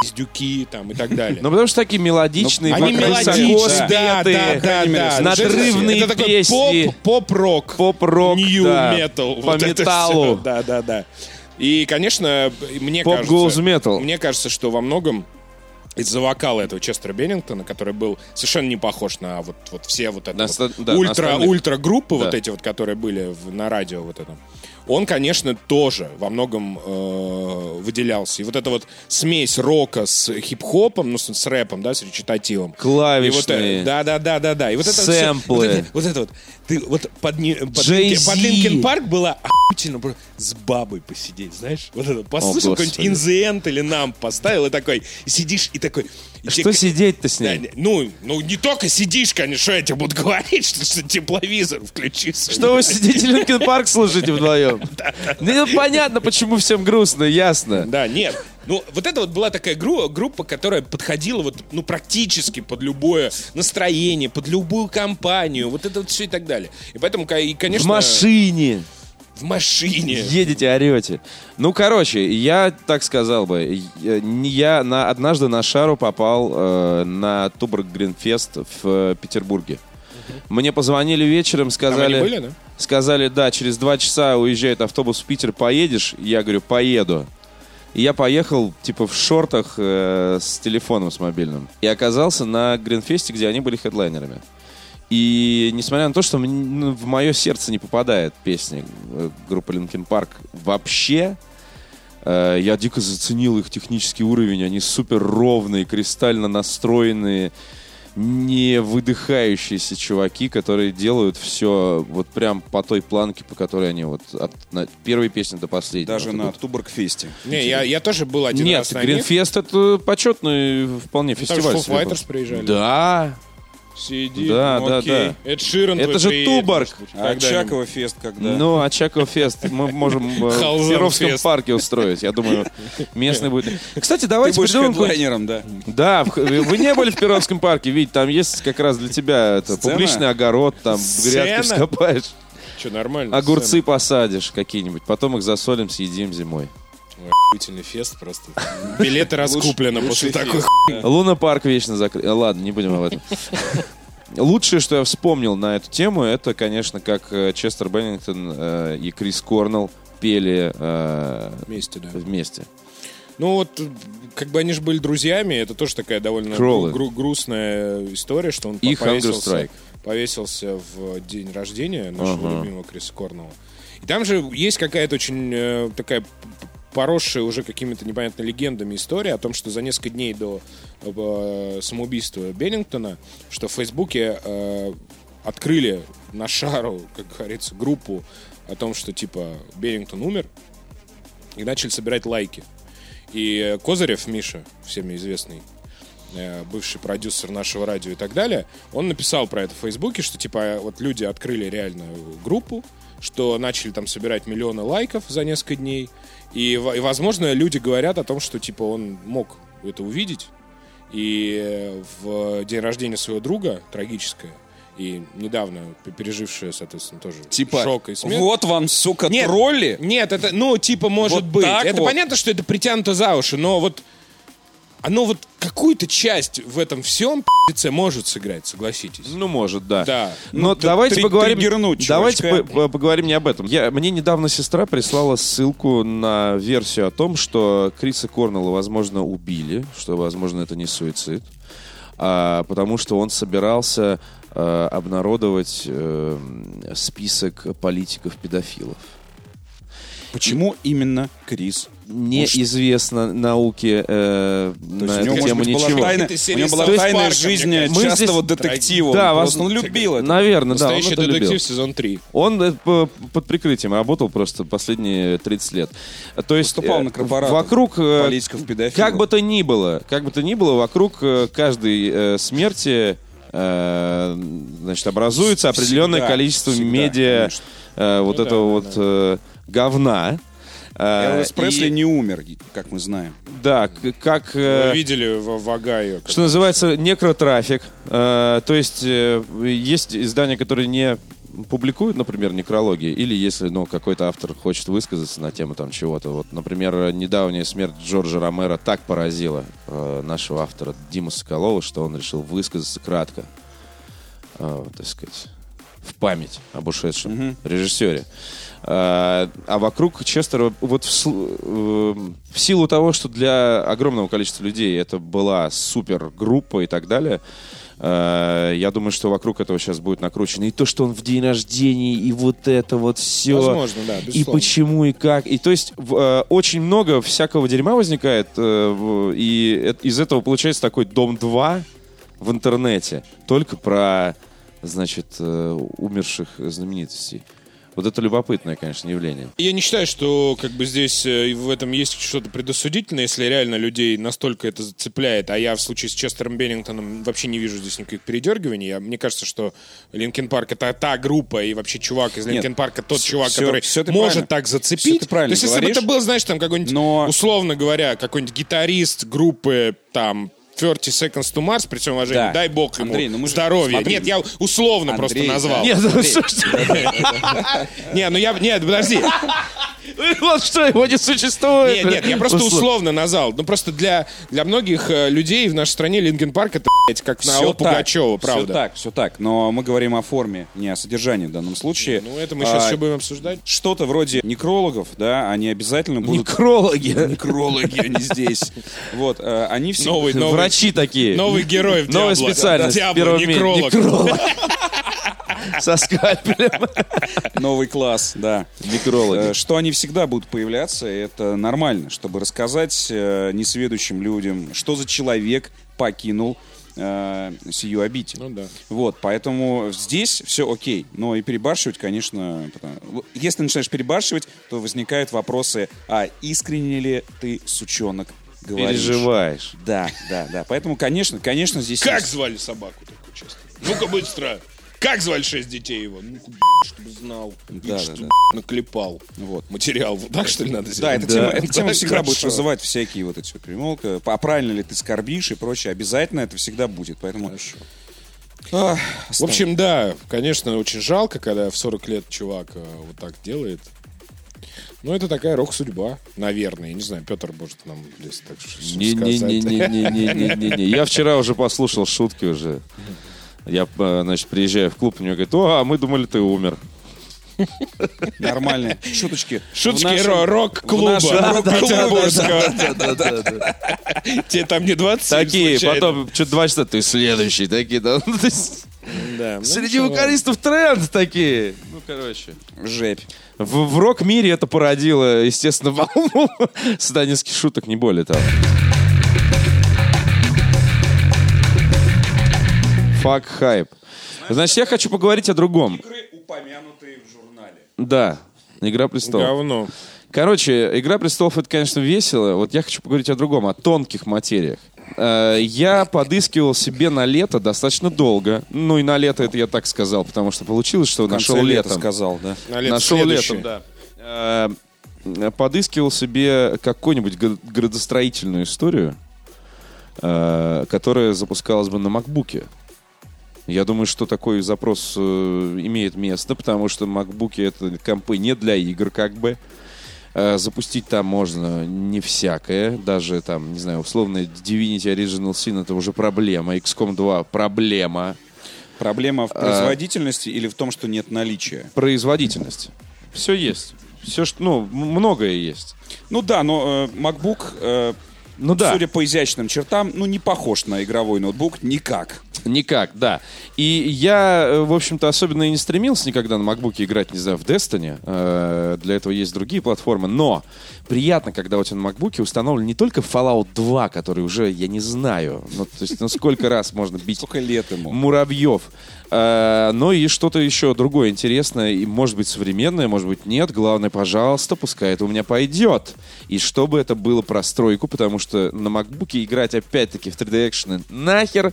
Speaker 1: пиздюки там и так далее.
Speaker 3: Ну, потому что такие мелодичные,
Speaker 1: Они
Speaker 3: высоко
Speaker 1: мелодичные, да, да, да, да.
Speaker 3: надрывные
Speaker 1: Это такой
Speaker 3: песни.
Speaker 1: поп, поп-рок.
Speaker 3: Поп-рок,
Speaker 1: Нью метал.
Speaker 3: по металлу.
Speaker 1: Да, да, да. И, конечно, мне кажется...
Speaker 3: goes metal.
Speaker 1: Мне кажется, что во многом из-за вокала этого Честера Беннингтона, который был совершенно не похож на вот, вот все вот это
Speaker 3: На
Speaker 1: вот
Speaker 3: да,
Speaker 1: ультра, ультра группы вот
Speaker 3: Да.
Speaker 1: эти вот, которые были в- на радио вот этом. Он, конечно, тоже во многом э, выделялся. И вот эта вот смесь рока с хип-хопом, ну, с, с рэпом, да, с речитативом.
Speaker 3: Клавишные.
Speaker 1: И вот, э, да, да, да, да, да. И вот это вот
Speaker 3: Сэмплы.
Speaker 1: вот, это, вот это вот. Ты вот под, Ни- под. Linkin- под Linkin Park было охуительно с бабой посидеть, знаешь? Вот это. Послушал какой-нибудь. In the End или нам поставил и такой, и сидишь и такой... и
Speaker 3: Что
Speaker 1: тебе-
Speaker 3: сидеть-то с
Speaker 1: Да,
Speaker 3: ней?
Speaker 1: не- ну, ну, не только сидишь, конечно, что я тебе буду (laughs) говорить, что, что тепловизор включи.
Speaker 3: Что вы сидите Linkin Park слушаете вдвоем? (laughs) Ну, понятно, почему всем грустно, ясно.
Speaker 1: Да, нет. Ну, вот это вот была такая гру- группа, которая подходила вот, ну, практически под любое настроение, под любую компанию, вот это вот все и так далее. И поэтому, и,
Speaker 3: В
Speaker 1: конечно...
Speaker 3: машине.
Speaker 1: В машине.
Speaker 3: Едете, орете. Ну, короче, я так сказал бы. Я, на, однажды на шару попал э, на Туборг Гринфест в э, Петербурге. Мне позвонили вечером, сказали...
Speaker 1: были, да?
Speaker 3: Сказали, да, через два часа уезжает автобус в Питер, поедешь? Я говорю, поеду. И я поехал, типа, в шортах э, с телефоном с мобильным. И оказался на Гринфесте, где они были хедлайнерами. И несмотря на то, что ну, в мое сердце не попадает песни э, группы Linkin Park вообще, э, я дико заценил их технический уровень. Они супер ровные, кристально настроенные, не выдыхающиеся чуваки, которые делают все вот прям по той планке, по которой они вот от на- первой песни до последней.
Speaker 2: Даже
Speaker 3: Вот
Speaker 2: на
Speaker 3: идут.
Speaker 2: Туборгфесте.
Speaker 1: Не, я, я тоже был один
Speaker 3: Нет,
Speaker 1: раз на них.
Speaker 3: Гринфест это почетный вполне
Speaker 1: Там же
Speaker 3: фестиваль.
Speaker 1: Foo. Fighters приезжали.
Speaker 3: Да.
Speaker 1: Сиди,
Speaker 3: Да,
Speaker 1: ну,
Speaker 3: да,
Speaker 1: окей.
Speaker 3: да.
Speaker 1: Эд Ширан
Speaker 3: Это же
Speaker 1: приедет,
Speaker 3: Туборг.
Speaker 2: А. Очаково фест когда?
Speaker 3: Ну, Очаков фест мы можем э, (laughs) в
Speaker 1: фест.
Speaker 3: парке устроить. Я думаю, местный будет. Кстати,
Speaker 2: Ты
Speaker 3: давайте
Speaker 2: будешь
Speaker 3: придумаем какой-нибудь-
Speaker 2: хедлайнером, да?
Speaker 3: Да, вы не были в Перовском парке, Вить, там есть как раз для тебя это, публичный огород, там грядки вскопаешь,
Speaker 1: Че, нормально?
Speaker 3: огурцы посадишь какие-нибудь, потом их засолим, съедим зимой.
Speaker 1: Охуительный фест просто. Билеты раскуплены после такой.
Speaker 3: Луна парк вечно закрыт. Ладно, не будем об этом. Лучшее, что я вспомнил на эту тему, это, конечно, как э, Честер Беннингтон э, и Крис Корнелл пели э,
Speaker 1: Вместе, да.
Speaker 3: вместе.
Speaker 1: Ну вот, как бы они же были друзьями, это тоже такая довольно
Speaker 3: Кроллы.
Speaker 1: гру- грустная история, что он
Speaker 3: И
Speaker 1: повесился, повесился в день рождения нашего
Speaker 3: Ага.
Speaker 1: любимого Криса Корнелла. И там же есть какая-то очень э, такая поросшая уже какими-то непонятными легендами история о том, что за несколько дней до э, самоубийства Беннингтона, что в Фейсбуке э, открыли на шару, как говорится, группу о том, что типа Беннингтон умер, и начали собирать лайки. И Козырев Миша, всеми известный, э, бывший продюсер нашего радио и так далее, он написал про это в Фейсбуке, что типа вот люди открыли реально группу, что начали там собирать миллионы лайков за несколько дней, и, и, возможно, люди говорят о том, что типа он мог это увидеть, и э, в день рождения своего друга, трагическое, и недавно п- пережившее, соответственно, тоже
Speaker 2: Типа,
Speaker 1: шок и смерть.
Speaker 2: вот вам, сука,
Speaker 1: Нет,
Speaker 2: тролли.
Speaker 1: Нет, это, ну, типа, может
Speaker 2: Вот
Speaker 1: быть. Это
Speaker 2: вот.
Speaker 1: понятно, что это притянуто за уши, но вот оно вот какую-то часть в этом всем пи***це может сыграть, согласитесь.
Speaker 3: Ну, может, да.
Speaker 1: Да.
Speaker 3: Но
Speaker 2: Ну, т-
Speaker 3: давайте
Speaker 2: три-
Speaker 3: поговорим.
Speaker 2: триггернуть
Speaker 3: Давайте по- по- поговорим не об этом. Я, мне недавно сестра прислала ссылку на версию о том, что Криса Корнелла, возможно, убили, что, возможно, это не суицид, а, потому что он собирался э, обнародовать э, список политиков-педофилов.
Speaker 2: Почему именно Крис?
Speaker 3: Неизвестно науке э, на
Speaker 2: есть
Speaker 3: эту тему
Speaker 2: быть, была
Speaker 3: ничего.
Speaker 2: тайна, у него была тайная
Speaker 1: Парка,
Speaker 2: жизнь частого
Speaker 3: здесь-
Speaker 2: детектива.
Speaker 3: Да,
Speaker 2: Он
Speaker 3: вас-
Speaker 2: просто он любил это.
Speaker 3: Наверное, да, он
Speaker 1: Настоящий
Speaker 3: это любил.
Speaker 1: детектив сезон 3.
Speaker 3: Он э, по- под прикрытием работал просто последние 30 лет. То есть
Speaker 2: Выступал
Speaker 3: э,
Speaker 2: на корпоратах
Speaker 3: вокруг э, как бы то ни было, как бы то ни было, вокруг э, каждой э, смерти э, значит образуется
Speaker 2: Всегда,
Speaker 3: определенное количество
Speaker 2: всегда,
Speaker 3: медиа
Speaker 2: конечно.
Speaker 3: э, вот
Speaker 1: Ну да,
Speaker 3: этого
Speaker 1: да,
Speaker 3: вот э, говна. Э,
Speaker 2: Элвис Пресли не умер, как мы знаем.
Speaker 3: Да, как э,
Speaker 1: Вы видели в, в Огайо?
Speaker 3: что называется, некротрафик. Э, то есть э, есть издания, которые не публикуют, например, некрологии, или если ну, какой-то автор хочет высказаться на тему там чего-то. Вот, например, недавняя смерть Джорджа Ромеро так поразила э, нашего автора Диму Соколова, что он решил высказаться кратко, э, так сказать, в память об ушедшем режиссере. А, а вокруг Честера, вот в, э, в силу того, что для огромного количества людей это была супер группа и так далее, э, я думаю, что вокруг этого сейчас будет накручено и то, что он в день рождения, и вот это вот все.
Speaker 1: Возможно, да,
Speaker 3: И почему, и как. И то есть э, очень много всякого дерьма возникает, и из этого получается такой Дом 2 в интернете. Только про, значит, э, умерших знаменитостей. Вот это любопытное, конечно, явление.
Speaker 1: Я не считаю, что как бы здесь э, в этом есть что-то предосудительное, если реально людей настолько это зацепляет, а я в случае с Честером Беннингтоном вообще не вижу здесь никаких передергиваний. Я- мне кажется, что Linkin Park это та группа, и вообще чувак из
Speaker 2: Linkin
Speaker 1: Park а тот
Speaker 2: всё-
Speaker 1: чувак,
Speaker 2: всё-
Speaker 1: который
Speaker 2: ты
Speaker 1: может так зацепить.
Speaker 2: ты правильно
Speaker 1: То есть, если бы
Speaker 2: говоришь.
Speaker 1: это был, знаешь, там какой-нибудь,
Speaker 2: Но-
Speaker 1: условно говоря, какой-нибудь гитарист группы там 30 Seconds to Mars, при всем уважении,
Speaker 2: Да.
Speaker 1: дай бог ему
Speaker 2: Андрей, ну мы
Speaker 1: здоровья.
Speaker 2: смотри.
Speaker 1: Нет, я условно
Speaker 2: Андрей,
Speaker 1: просто
Speaker 2: да.
Speaker 1: назвал.
Speaker 3: Нет, ну что?
Speaker 1: Не, ну я... Нет, подожди.
Speaker 3: Вот что, его не существует.
Speaker 1: Нет, нет, я просто
Speaker 3: Услов-
Speaker 1: условно назвал. Ну, просто для, для многих э, людей в нашей стране Линкен Парк это, блядь, как на
Speaker 2: Всё
Speaker 1: Алла Пугачева,
Speaker 2: Все
Speaker 1: правда.
Speaker 2: так, все так. Но мы говорим о форме, не о содержании в данном случае.
Speaker 1: Ну, это мы сейчас
Speaker 2: А,
Speaker 1: еще будем обсуждать.
Speaker 2: Что-то вроде некрологов, да, они обязательно будут...
Speaker 3: Некрологи.
Speaker 2: Некрологи, они здесь. Вот, э, они все...
Speaker 1: Новый, новый,
Speaker 3: Врачи такие.
Speaker 1: новый герой в
Speaker 3: Новая
Speaker 1: Диабло.
Speaker 3: специальность.
Speaker 1: Диабло,
Speaker 3: Первого
Speaker 1: некролог.
Speaker 3: некролог. Со скальпелем.
Speaker 2: Новый класс, да.
Speaker 3: Некрологи.
Speaker 2: Э, Что они всегда будут появляться, это нормально, чтобы рассказать э, несведущим людям, что за человек покинул э, сию обитель.
Speaker 1: Ну да.
Speaker 2: Вот, поэтому здесь все окей, но и перебарщивать, конечно, потому- если начинаешь перебарщивать, то возникают вопросы, а искренне ли ты, сучонок, говоришь?
Speaker 3: Переживаешь.
Speaker 2: Да, да, да. Поэтому, конечно, конечно, здесь
Speaker 1: Как
Speaker 2: есть-
Speaker 1: звали собаку такую, честно? Ну-ка быстро. Как звали шесть детей его? Ну-ка, чтобы знал.
Speaker 2: Да,
Speaker 1: чтобы
Speaker 2: да,
Speaker 1: наклепал.
Speaker 2: Вот.
Speaker 1: Материал. Вот так, что ли, надо
Speaker 2: Да,
Speaker 1: сделать?
Speaker 2: эта тема, эта
Speaker 1: Да,
Speaker 2: тема всегда будет
Speaker 1: хорошо.
Speaker 2: вызывать всякие вот эти вот примолка. А правильно ли ты скорбишь и прочее. Обязательно это всегда будет. Поэтому... Ах,
Speaker 1: В общем, да, конечно, очень жалко, когда в 40 лет чувак э, вот так делает. Но это такая рок-судьба, наверное. Я не знаю, Петр может нам здесь так.
Speaker 3: Не-не-не-не-не-не-не. Я вчера уже послушал шутки уже. Я, э, значит, приезжаю в клуб, и мне говорят, о, а мы думали, ты умер.
Speaker 2: Нормальные шуточки.
Speaker 1: Шуточки рок-клуба. Петербургского. Тебе там не 27
Speaker 3: Такие, потом, что-то два часа, ты следующий, такие, да. (laughs) Ну,
Speaker 1: ну
Speaker 3: Среди вокалистов тренд такие. Ну, короче.
Speaker 2: Жепь.
Speaker 3: В, в рок-мире это породило, естественно, волну (laughs) сатанинских шуток, не более того. Фак хайп. Значит, я хочу поговорить о другом.
Speaker 2: Игры, упомянутые в журнале.
Speaker 3: Да, Игра престолов.
Speaker 1: Говно.
Speaker 3: Короче, Игра престолов это, конечно, весело. Вот я хочу поговорить о другом, о тонких материях. Э, Я подыскивал себе на лето достаточно долго. Ну и на лето это я так сказал, потому что получилось, что нашел летом.
Speaker 2: сказал, да.
Speaker 1: На лето
Speaker 3: Нашел
Speaker 1: следующее.
Speaker 3: летом, да. Э, Подыскивал себе какую-нибудь гра- градостроительную историю, э, которая запускалась бы на макбуке. Я думаю, что такой запрос имеет место, потому что макбуки это компы не для игр, как бы. Э, Запустить там можно не всякое, даже там, не знаю, условно Divinity Original Sin это уже проблема, XCOM 2 проблема,
Speaker 2: Проблема в
Speaker 3: А.
Speaker 2: производительности или в том, что нет наличия?
Speaker 3: производительность. Все есть. Все, что, ну, многое есть.
Speaker 2: Ну да, но э, MacBook, э,
Speaker 3: Ну да.
Speaker 2: судя по изящным чертам, ну не похож на игровой ноутбук никак.
Speaker 3: Никак, да. И я, э, в общем-то, особенно и не стремился никогда на макбуке играть, не знаю, в Destiny. Э, Для этого есть другие платформы. Но приятно, когда у тебя на макбуке установлен не только Fallout 2, который уже, я не знаю, ну, то есть, ну, сколько раз можно бить
Speaker 2: Сколько лет ему?
Speaker 3: муравьев. Э, Но и что-то еще другое интересное, и может быть современное, может быть нет. Главное, пожалуйста, пускай это у меня пойдет. И чтобы это было про стройку, потому что на макбуке играть опять-таки в 3D экшены нахер.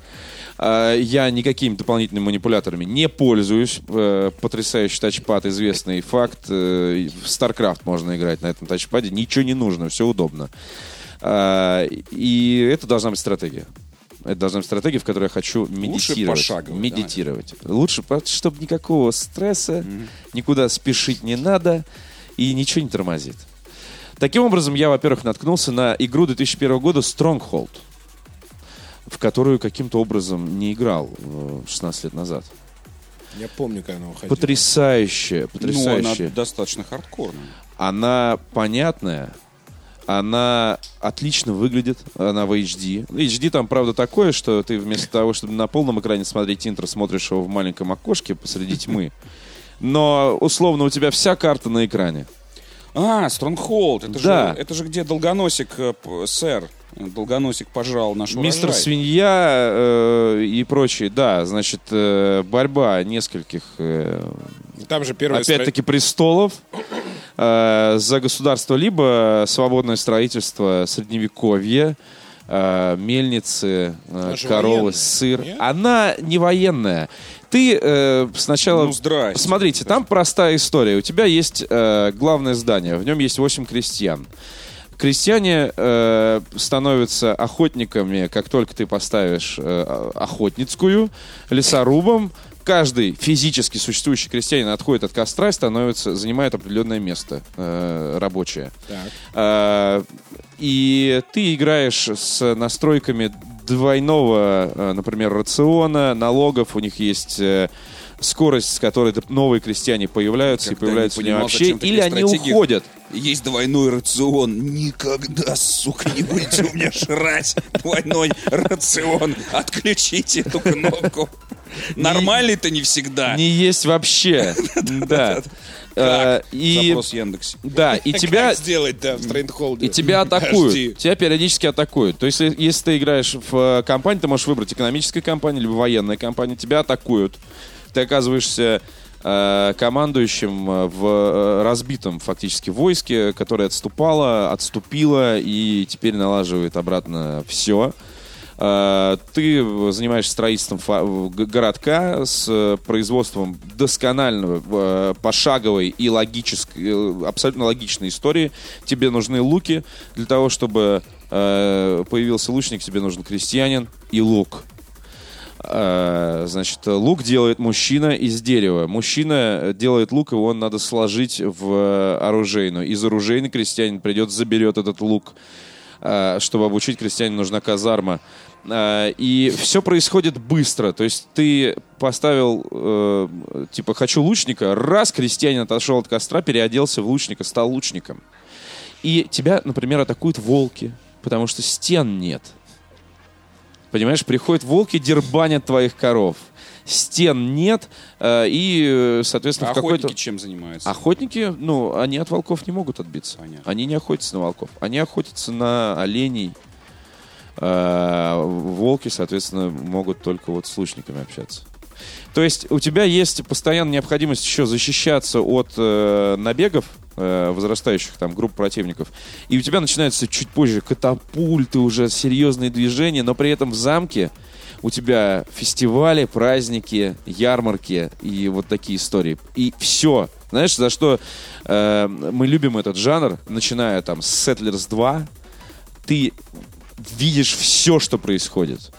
Speaker 3: Э, Я никакими дополнительными манипуляторами не пользуюсь. Э, Потрясающий тачпад, известный факт. Э, В StarCraft можно играть на этом тачпаде. Ничего не нужно, все удобно. И это должна быть стратегия. Это должна быть стратегия, в которой я хочу медитировать.
Speaker 2: пошагово, да,
Speaker 3: медитировать. Лучше, чтобы никакого стресса, никуда спешить не надо и ничего не тормозит. Таким образом, я, во-первых, наткнулся на игру 2001 года Stronghold, в которую каким-то образом не играл э, 16 лет назад.
Speaker 1: Я помню, когда она выходила.
Speaker 3: Потрясающая,
Speaker 2: Ну,
Speaker 3: потрясающая.
Speaker 2: она достаточно хардкорная.
Speaker 3: Она понятная, она отлично выглядит, она в HD. HD там, правда, такое, что ты вместо того, чтобы на полном экране смотреть интро, смотришь его в маленьком окошке посреди тьмы. Но, условно, у тебя вся карта на экране.
Speaker 2: А, Stronghold. Это,
Speaker 3: Да.
Speaker 2: же, это же где Долгоносик, э, сэр. Долгоносик пожал наш
Speaker 3: Мистер
Speaker 2: урожай.
Speaker 3: Свинья э, и прочие, да, значит, э, борьба нескольких, э,
Speaker 1: Там же первая
Speaker 3: опять-таки, престолов э, за государство, либо свободное строительство средневековья, э, мельницы, э, коровы,
Speaker 1: военная,
Speaker 3: сыр.
Speaker 1: нет?
Speaker 3: Она не военная. Ты э, сначала...
Speaker 2: Ну, здрасте.
Speaker 3: Смотрите, там простая история. У тебя есть э, главное здание, в нем есть 8 крестьян. Крестьяне э, становятся охотниками, как только ты поставишь э, охотницкую, лесорубом. Каждый физически существующий крестьянин отходит от костра и становится, занимает определенное место э, рабочее.
Speaker 1: Так.
Speaker 3: Э, и ты играешь с настройками двойного, э, например, рациона, налогов. У них есть э, скорость, с которой новые крестьяне появляются
Speaker 2: Никогда
Speaker 3: и появляются
Speaker 2: не понимал,
Speaker 3: вообще, или они уходят.
Speaker 2: Есть двойной рацион. Никогда, сука, не будете у меня жрать двойной рацион. Отключите эту кнопку. Нормальный-то не всегда.
Speaker 3: Не есть вообще. (laughs) Да. Э, И
Speaker 2: Запрос Яндексе.
Speaker 3: да, и (laughs) тебя
Speaker 1: Как сделать, да, в Stronghold е?
Speaker 3: И тебя (laughs) атакуют.
Speaker 1: HD.
Speaker 3: Тебя периодически атакуют. То есть, если, если ты играешь в э, кампанию, ты можешь выбрать экономическая кампания, либо военная кампания. Тебя атакуют. Ты оказываешься э, командующим э, в э, разбитом фактически войске, которое отступало, отступило и теперь налаживает обратно все. Ты занимаешься строительством городка с производством досконального, пошаговой и логической, абсолютно логичной истории. Тебе нужны луки для того, чтобы появился лучник, тебе нужен крестьянин и лук. Э, Значит, лук делает мужчина из дерева. Мужчина делает лук, его надо сложить в оружейную. Из оружейной крестьянин придет, заберет этот лук. а, чтобы обучить крестьянина, нужна казарма. А, И все происходит быстро. То есть ты поставил, э, типа, хочу лучника, раз крестьянин отошел от костра, переоделся в лучника, стал лучником. И тебя, например, атакуют волки, потому что стен нет. Понимаешь, приходят волки, дербанят твоих коров. Стен нет, э, и, э, соответственно,
Speaker 2: А
Speaker 3: в какой-то...
Speaker 2: охотники чем занимаются?
Speaker 3: Охотники, ну, они от волков не могут отбиться.
Speaker 2: Понятно.
Speaker 3: Они не охотятся на волков. Они охотятся на оленей. Э, Волки, соответственно, могут только вот с лучниками общаться. То есть у тебя есть постоянная необходимость еще защищаться от э, набегов э, возрастающих там групп противников. И у тебя начинаются чуть позже катапульты, уже серьезные движения, но при этом в замке у тебя фестивали, праздники, ярмарки и вот такие истории. И все. Знаешь, за что э, мы любим этот жанр, начиная там с Settlers 2, ты видишь все, что происходит.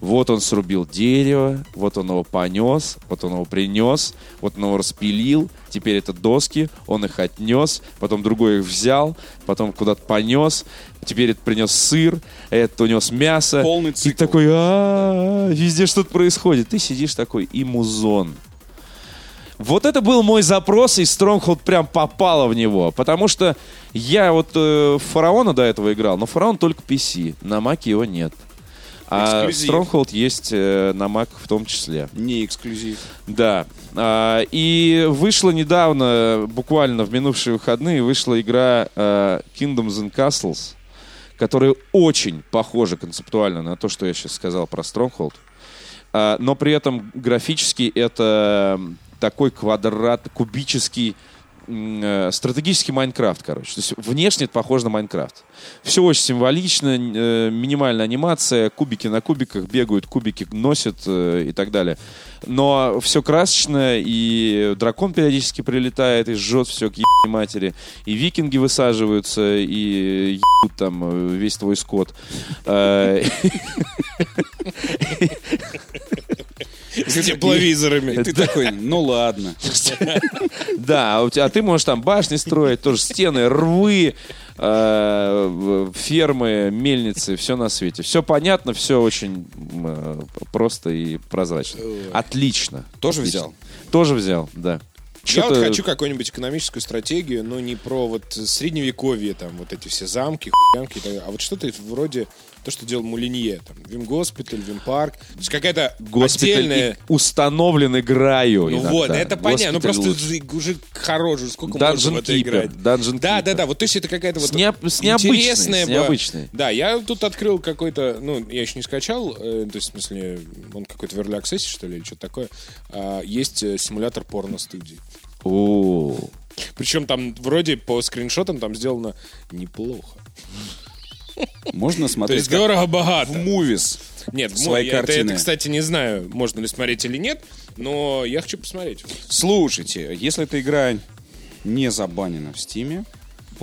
Speaker 3: Вот он срубил дерево, вот он его понес, вот он его принес, вот он его распилил, теперь это доски, он их отнес, потом другой их взял, потом куда-то понес, теперь это принес сыр, этот унес мясо.
Speaker 2: Полный
Speaker 3: И
Speaker 2: цикл.
Speaker 3: такой, «А, везде что-то происходит. Ты сидишь такой, и музон. Вот это был мой запрос, и Stronghold прям попало в него. Потому что я вот э, Фараона до этого играл, но Фараон только PC, на Маке его нет. А
Speaker 2: Эксклюзив.
Speaker 3: Stronghold есть э, на Mac в том числе.
Speaker 2: Не эксклюзив.
Speaker 3: Да. А, и вышла недавно, буквально в минувшие выходные, вышла игра э, Kingdoms and Castles, которая очень похожа концептуально на то, что я сейчас сказал про Stronghold. А, но при этом графически это такой квадрат, кубический стратегический Майнкрафт, короче. То есть внешне это похоже на Майнкрафт. Все очень символично, э, минимальная анимация, кубики на кубиках бегают, кубики носят э, и так далее. Но все красочно, и дракон периодически прилетает и жжет все к ебаной матери. И викинги высаживаются, и ебут там э, весь твой скот. (laughs) Э,
Speaker 1: С тепловизорами.
Speaker 2: И ты такой, ну ладно. (laughs)
Speaker 3: Да, а, а ты можешь там башни строить, тоже стены, рвы, э, фермы, мельницы, все на свете. Все понятно, все очень э, просто и прозрачно. Отлично.
Speaker 2: Тоже взял?
Speaker 3: Тоже взял, да.
Speaker 1: Я вот хочу какую-нибудь экономическую стратегию, но не про вот средневековье, там, вот эти все замки, хуянки а вот что-то вроде то, что делал Мулинье, там, Вим Госпиталь, Вим Парк, то есть какая-то
Speaker 3: Госпиталь
Speaker 1: отдельная...
Speaker 3: установлен играю.
Speaker 1: Ну
Speaker 3: иногда.
Speaker 1: вот, это понятно, ну просто
Speaker 3: лучше.
Speaker 1: уже, хорош, уже сколько можно
Speaker 3: Dungeon
Speaker 1: в это играть.
Speaker 3: Dungeon
Speaker 1: да,
Speaker 3: Keeper.
Speaker 1: да, да, вот то есть это какая-то вот
Speaker 3: С необ- с
Speaker 1: интересная
Speaker 3: с
Speaker 1: бы-
Speaker 3: необычной.
Speaker 1: Да, я тут открыл какой-то, ну, я еще не скачал, э, то есть, в смысле, он какой-то в Early Access, что ли, или что-то такое. А, есть э, симулятор порно-студии.
Speaker 3: О,
Speaker 1: Причем там вроде по скриншотам там сделано неплохо.
Speaker 2: Можно
Speaker 1: То
Speaker 2: смотреть
Speaker 1: есть
Speaker 2: как
Speaker 1: дорого-богато.
Speaker 2: в мувис.
Speaker 1: Нет, в
Speaker 2: свои
Speaker 1: мой- это, это, кстати, не знаю, можно ли смотреть или нет, но я хочу посмотреть.
Speaker 2: Слушайте, если эта игра не забанена в Стиме,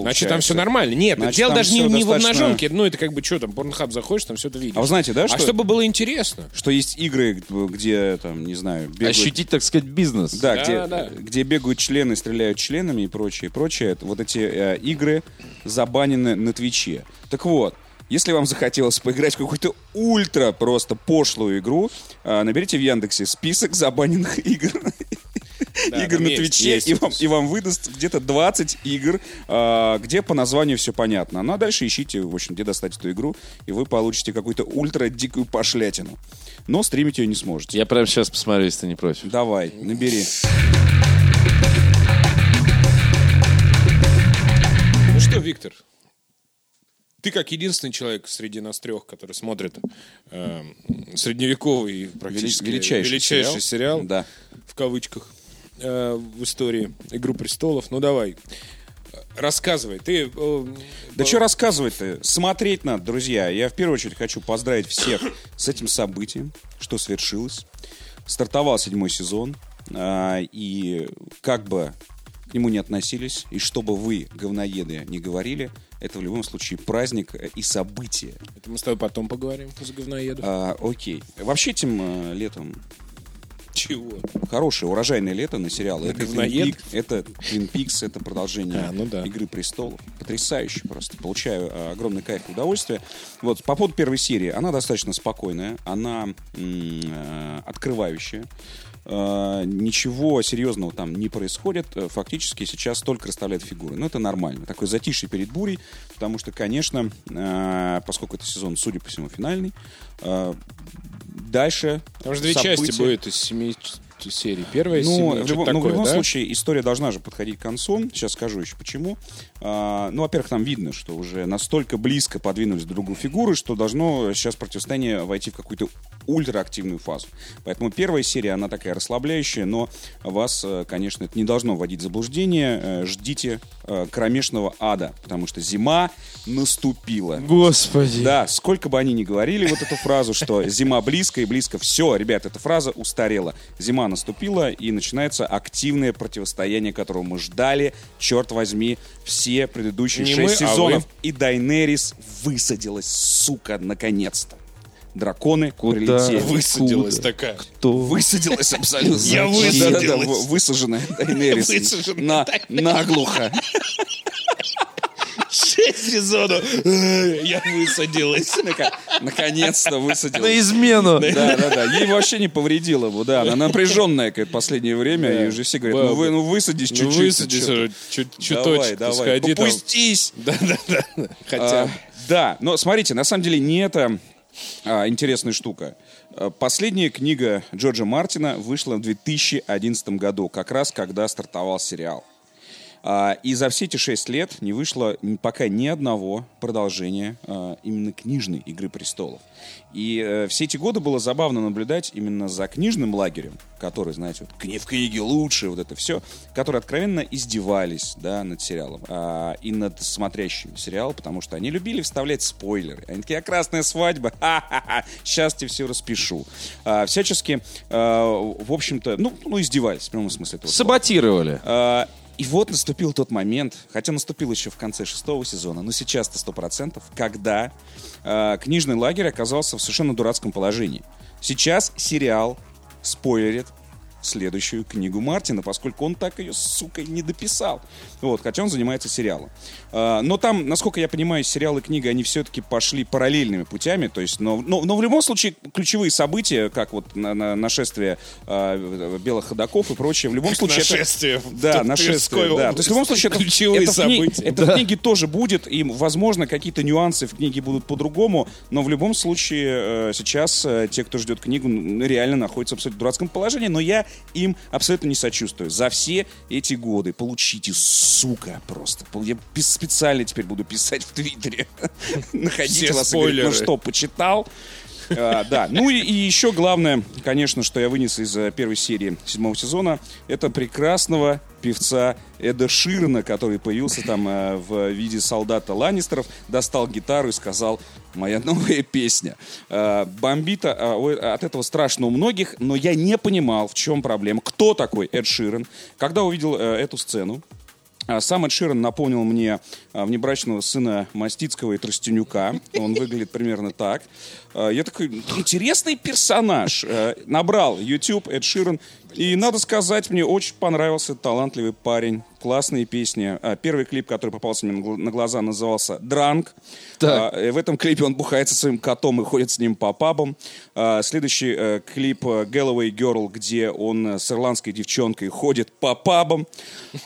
Speaker 1: Значит, там
Speaker 2: получается-
Speaker 1: все нормально. Нет,
Speaker 2: Значит,
Speaker 1: дело даже не, не в
Speaker 2: достаточно-
Speaker 1: обнаженке. Ну, это как бы что там, порнхаб заходишь, там все это видишь.
Speaker 2: А вы знаете, да,
Speaker 1: А
Speaker 2: что,
Speaker 1: чтобы было интересно.
Speaker 2: что есть игры, где, там, не знаю, бегают...
Speaker 3: ощутить, так сказать, бизнес.
Speaker 2: Да,
Speaker 1: Да,
Speaker 2: где,
Speaker 1: да.
Speaker 2: где бегают члены, стреляют членами и прочее, прочее. Вот эти э, игры забанены на Твиче. Так вот, если вам захотелось поиграть в какую-то ультра просто пошлую игру, э, наберите в Яндексе список забаненных игр.
Speaker 1: Да,
Speaker 2: игр на
Speaker 1: есть,
Speaker 2: Твиче,
Speaker 1: есть
Speaker 2: и вам,
Speaker 1: всё.
Speaker 2: и вам выдаст где-то 20 игр, э, где по названию все понятно. Ну а дальше ищите, в общем, где достать эту игру, и вы получите какую-то ультра дикую пошлятину. Но стримить ее не сможете.
Speaker 3: Я прямо сейчас посмотрю, если ты не против.
Speaker 2: Давай, набери.
Speaker 1: Ну что, Виктор, ты как единственный человек среди нас трех, который смотрит э, средневековый практически
Speaker 2: величайший
Speaker 1: величайший
Speaker 2: сериал.
Speaker 1: сериал,
Speaker 2: Да.
Speaker 1: в кавычках, э, в истории «Игру престолов». Ну давай, рассказывай. Ты э,
Speaker 2: Да что рассказывать-то? Смотреть надо, друзья. Я в первую очередь хочу поздравить всех с этим событием, что свершилось. Стартовал седьмой сезон, а, и как бы к нему не относились, и что бы вы, говноеды, не говорили, это в любом случае праздник э, и событие.
Speaker 1: Это мы с тобой потом поговорим с говноедом.
Speaker 2: А, окей. Вообще этим э, летом
Speaker 1: Чего?
Speaker 2: Хорошее, урожайное лето на сериалы. Это? Peak, это Twin Peaks, это продолжение
Speaker 1: А, ну да.
Speaker 2: Игры престолов. Потрясающе просто. Получаю э, огромный кайф и удовольствие. Вот, по поводу первой серии. Она достаточно спокойная, она м, э, открывающая. Э, ничего серьезного там не происходит. Э, Фактически сейчас только расставляют фигуры. Но это нормально. Такое затишье перед бурей, потому что, конечно, э, поскольку это сезон, судя по всему, финальный, э, дальше
Speaker 1: Там же две части
Speaker 2: события-
Speaker 1: будет из семи серий. Первая
Speaker 2: ну,
Speaker 1: семи,
Speaker 2: в
Speaker 1: что-то
Speaker 2: любом, ну, в
Speaker 1: такое,
Speaker 2: любом
Speaker 1: да?
Speaker 2: случае, история должна же подходить к концу. Сейчас скажу еще почему. А, ну, во-первых, там видно, что уже настолько близко подвинулись друг другу фигуры, что должно сейчас противостояние войти в какую-то ультраактивную фазу. Поэтому первая серия, она такая расслабляющая, но вас, э, конечно, это не должно вводить в заблуждение. Э, Ждите э, кромешного ада, потому что зима наступила.
Speaker 3: Господи.
Speaker 2: Да, сколько бы они ни говорили вот эту фразу, что зима близко и близко. Все, ребят, эта фраза устарела. Зима наступила, и начинается активное противостояние, которого мы ждали, черт возьми, все предыдущие
Speaker 1: Не
Speaker 2: шесть
Speaker 1: мы, а
Speaker 2: сезонов.
Speaker 1: вы.
Speaker 2: И Дайнерис высадилась, сука, наконец-то. Драконы
Speaker 3: Куда?
Speaker 2: прилетели.
Speaker 1: Высадилась такая.
Speaker 3: Кто?
Speaker 2: Высадилась абсолютно.
Speaker 1: Я высадилась.
Speaker 2: в- Высаженная Дайнерис.
Speaker 1: Высаженная
Speaker 2: На- Наглухо.
Speaker 1: Шесть сезонов. Я высадилась.
Speaker 2: Наконец-то высадилась.
Speaker 3: На измену.
Speaker 2: Да, да, да. Ей вообще не повредило бы, да. Она напряженная какая-то последнее время, и уже все говорят, ну, вы, ну высадись
Speaker 1: Ну,
Speaker 2: чуть-чуть.
Speaker 1: высадись, чуть-
Speaker 2: Давай,
Speaker 1: чуточек,
Speaker 2: давай.
Speaker 1: сходи там.
Speaker 2: Попустись. (laughs)
Speaker 1: Да-да-да. Хотя...
Speaker 2: А, да, но смотрите, на самом деле не это а, интересная штука. А, Последняя книга Джорджа Мартина вышла в 2011 году, как раз когда стартовал сериал. А, И за все эти шесть лет не вышло пока ни одного продолжения а, именно книжной «Игры престолов». И э, все эти годы было забавно наблюдать именно за книжным лагерем, который, знаете, вот «Кни- в книге лучше, вот это все, которые откровенно издевались да, над сериалом а, и над смотрящим сериал, потому что они любили вставлять спойлеры. Они такие, а красная свадьба, (laughs) ха-ха-ха, сейчас тебе все распишу. Всячески, в общем-то, ну, ну, издевались в прямом смысле этого слова.
Speaker 3: Саботировали.
Speaker 2: А, И вот наступил тот момент, хотя наступил еще в конце шестого сезона, но сейчас-то сто процентов, когда а, книжный лагерь оказался в совершенно дурацком положении. Сейчас сериал спойлерит следующую книгу Мартина, поскольку он так ее, сука, не дописал. Вот, хотя он занимается сериалом. А, но там, насколько я понимаю, сериал и книга, они все-таки пошли параллельными путями. То есть, но, но, но в любом случае ключевые события, как вот на, на- нашествие а, белых ходаков и прочее, в любом случае... это-
Speaker 1: Нашествие в
Speaker 2: да, нашествие, да. То есть в любом случае это,
Speaker 1: Ключевые
Speaker 2: это в кни-
Speaker 1: события.
Speaker 2: это в книге тоже будет, и, возможно, какие-то нюансы в книге будут по-другому, но в любом случае э, сейчас э, те, кто ждет книгу, реально находятся в абсолютно дурацком положении, но я им абсолютно не сочувствую. За все эти годы получите, сука, просто. Я специально теперь буду писать в Твиттере. (laughs) Находите вас ну что, почитал? А, да, ну и, и еще главное, конечно, что я вынес из э, первой серии седьмого сезона, это прекрасного певца Эда Ширна, который появился там э, в виде солдата Ланнистеров, достал гитару и сказал «Моя новая песня». Э, бомбит а, ой, от этого страшно у многих, но я не понимал, в чем проблема, кто такой Эд Ширен. Когда увидел э, эту сцену, а, Сам Эд Ширен напомнил мне а, внебрачного сына Мастицкого и Тростенюка. Он выглядит примерно так. А, Я такой, интересный персонаж. Э, Набрал YouTube Эд Ширен. И, надо сказать, мне очень понравился талантливый парень. Классные песни. А, Первый клип, который попался мне на гл- на глаза, назывался «Дранк».
Speaker 3: Так.
Speaker 2: А, э, В этом клипе он бухает со своим котом и ходит с ним по пабам. Следующий э, клип «Galloway Girl», где он с ирландской девчонкой ходит по пабам.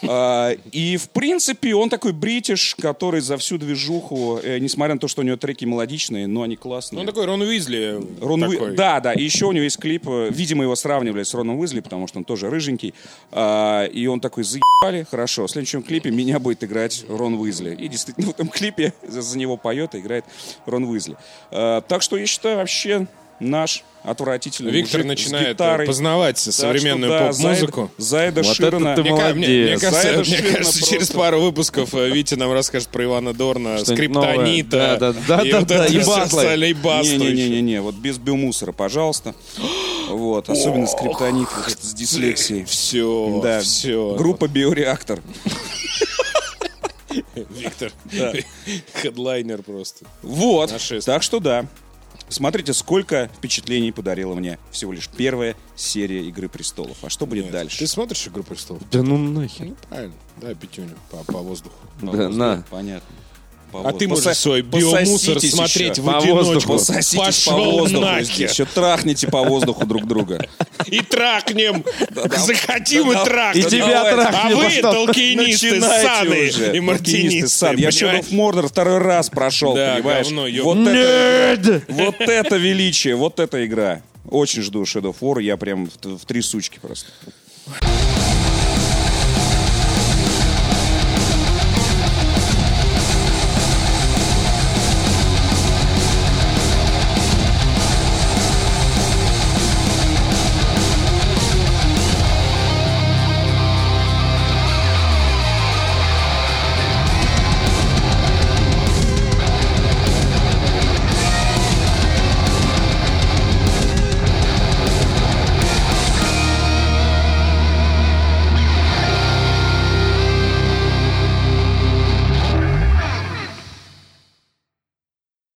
Speaker 2: И, в принципе, он такой бритиш, который за всю движуху, несмотря на то, что у него треки мелодичные, но они классные.
Speaker 1: Ну, он такой Рон Уизли.
Speaker 2: Рон Уи-
Speaker 1: такой.
Speaker 2: Да, да. И еще у него есть клип. э, Видимо, его сравнивали с Роном Уизли, потому что он тоже рыженький. А, и он такой, заебали, хорошо. В следующем клипе меня будет играть Рон Уизли. И действительно, в этом клипе за, за него поет и играет Рон Уизли. А, так что я считаю, вообще наш отвратительный
Speaker 1: Виктор начинает
Speaker 2: гитарой.
Speaker 1: познавать
Speaker 2: Так
Speaker 1: современную
Speaker 2: что да,
Speaker 1: поп-музыку.
Speaker 2: Зайда, Зайда
Speaker 3: Вот
Speaker 2: Ширина.
Speaker 3: это ты
Speaker 1: Мне, мне- мне кажется,
Speaker 2: Зайда
Speaker 1: мне кажется,
Speaker 2: просто.
Speaker 1: через пару выпусков э, Витя нам расскажет про Ивана Дорна, скриптонита.
Speaker 3: Да, да, да,
Speaker 1: и
Speaker 3: да,
Speaker 1: вот
Speaker 3: да,
Speaker 1: это
Speaker 3: и
Speaker 1: еще.
Speaker 2: Не-не-не, вот без биомусора, пожалуйста. Вот, особенно скриптонит с дислексией.
Speaker 1: Все,
Speaker 2: Да,
Speaker 1: все.
Speaker 2: группа Биореактор.
Speaker 1: Виктор. (laughs) Хедлайнер просто.
Speaker 2: Вот, так что да. Смотрите, сколько впечатлений подарила мне всего лишь первая серия «Игры престолов». А что будет
Speaker 1: Нет.
Speaker 2: дальше?
Speaker 1: Ты смотришь «Игру престолов»?
Speaker 3: Да ну нахер.
Speaker 1: Ну, правильно. Да, пятюню по, по воздуху.
Speaker 2: По
Speaker 3: Да,
Speaker 2: воздуху,
Speaker 3: на.
Speaker 2: Понятно. По
Speaker 1: А ты можешь
Speaker 2: Поса-
Speaker 1: свой биомусор смотреть
Speaker 2: еще.
Speaker 1: в
Speaker 3: По
Speaker 1: одиночку.
Speaker 3: воздуху.
Speaker 2: Пососитесь по
Speaker 1: Пошел
Speaker 2: воздуху
Speaker 1: нахер.
Speaker 2: Еще трахните по воздуху друг друга.
Speaker 1: И трахнем. Захотим и трахнем.
Speaker 3: И тебя трахнем.
Speaker 1: А вы,
Speaker 3: пошел.
Speaker 1: толкинисты, саны и мартинисты.
Speaker 2: Я Shadow
Speaker 1: понимаешь?
Speaker 2: of Mordor второй раз прошел, понимаешь? вот, это,
Speaker 3: Нет!
Speaker 2: вот это величие, вот эта игра. Очень жду Shadow of War, я прям в, в три сучки просто.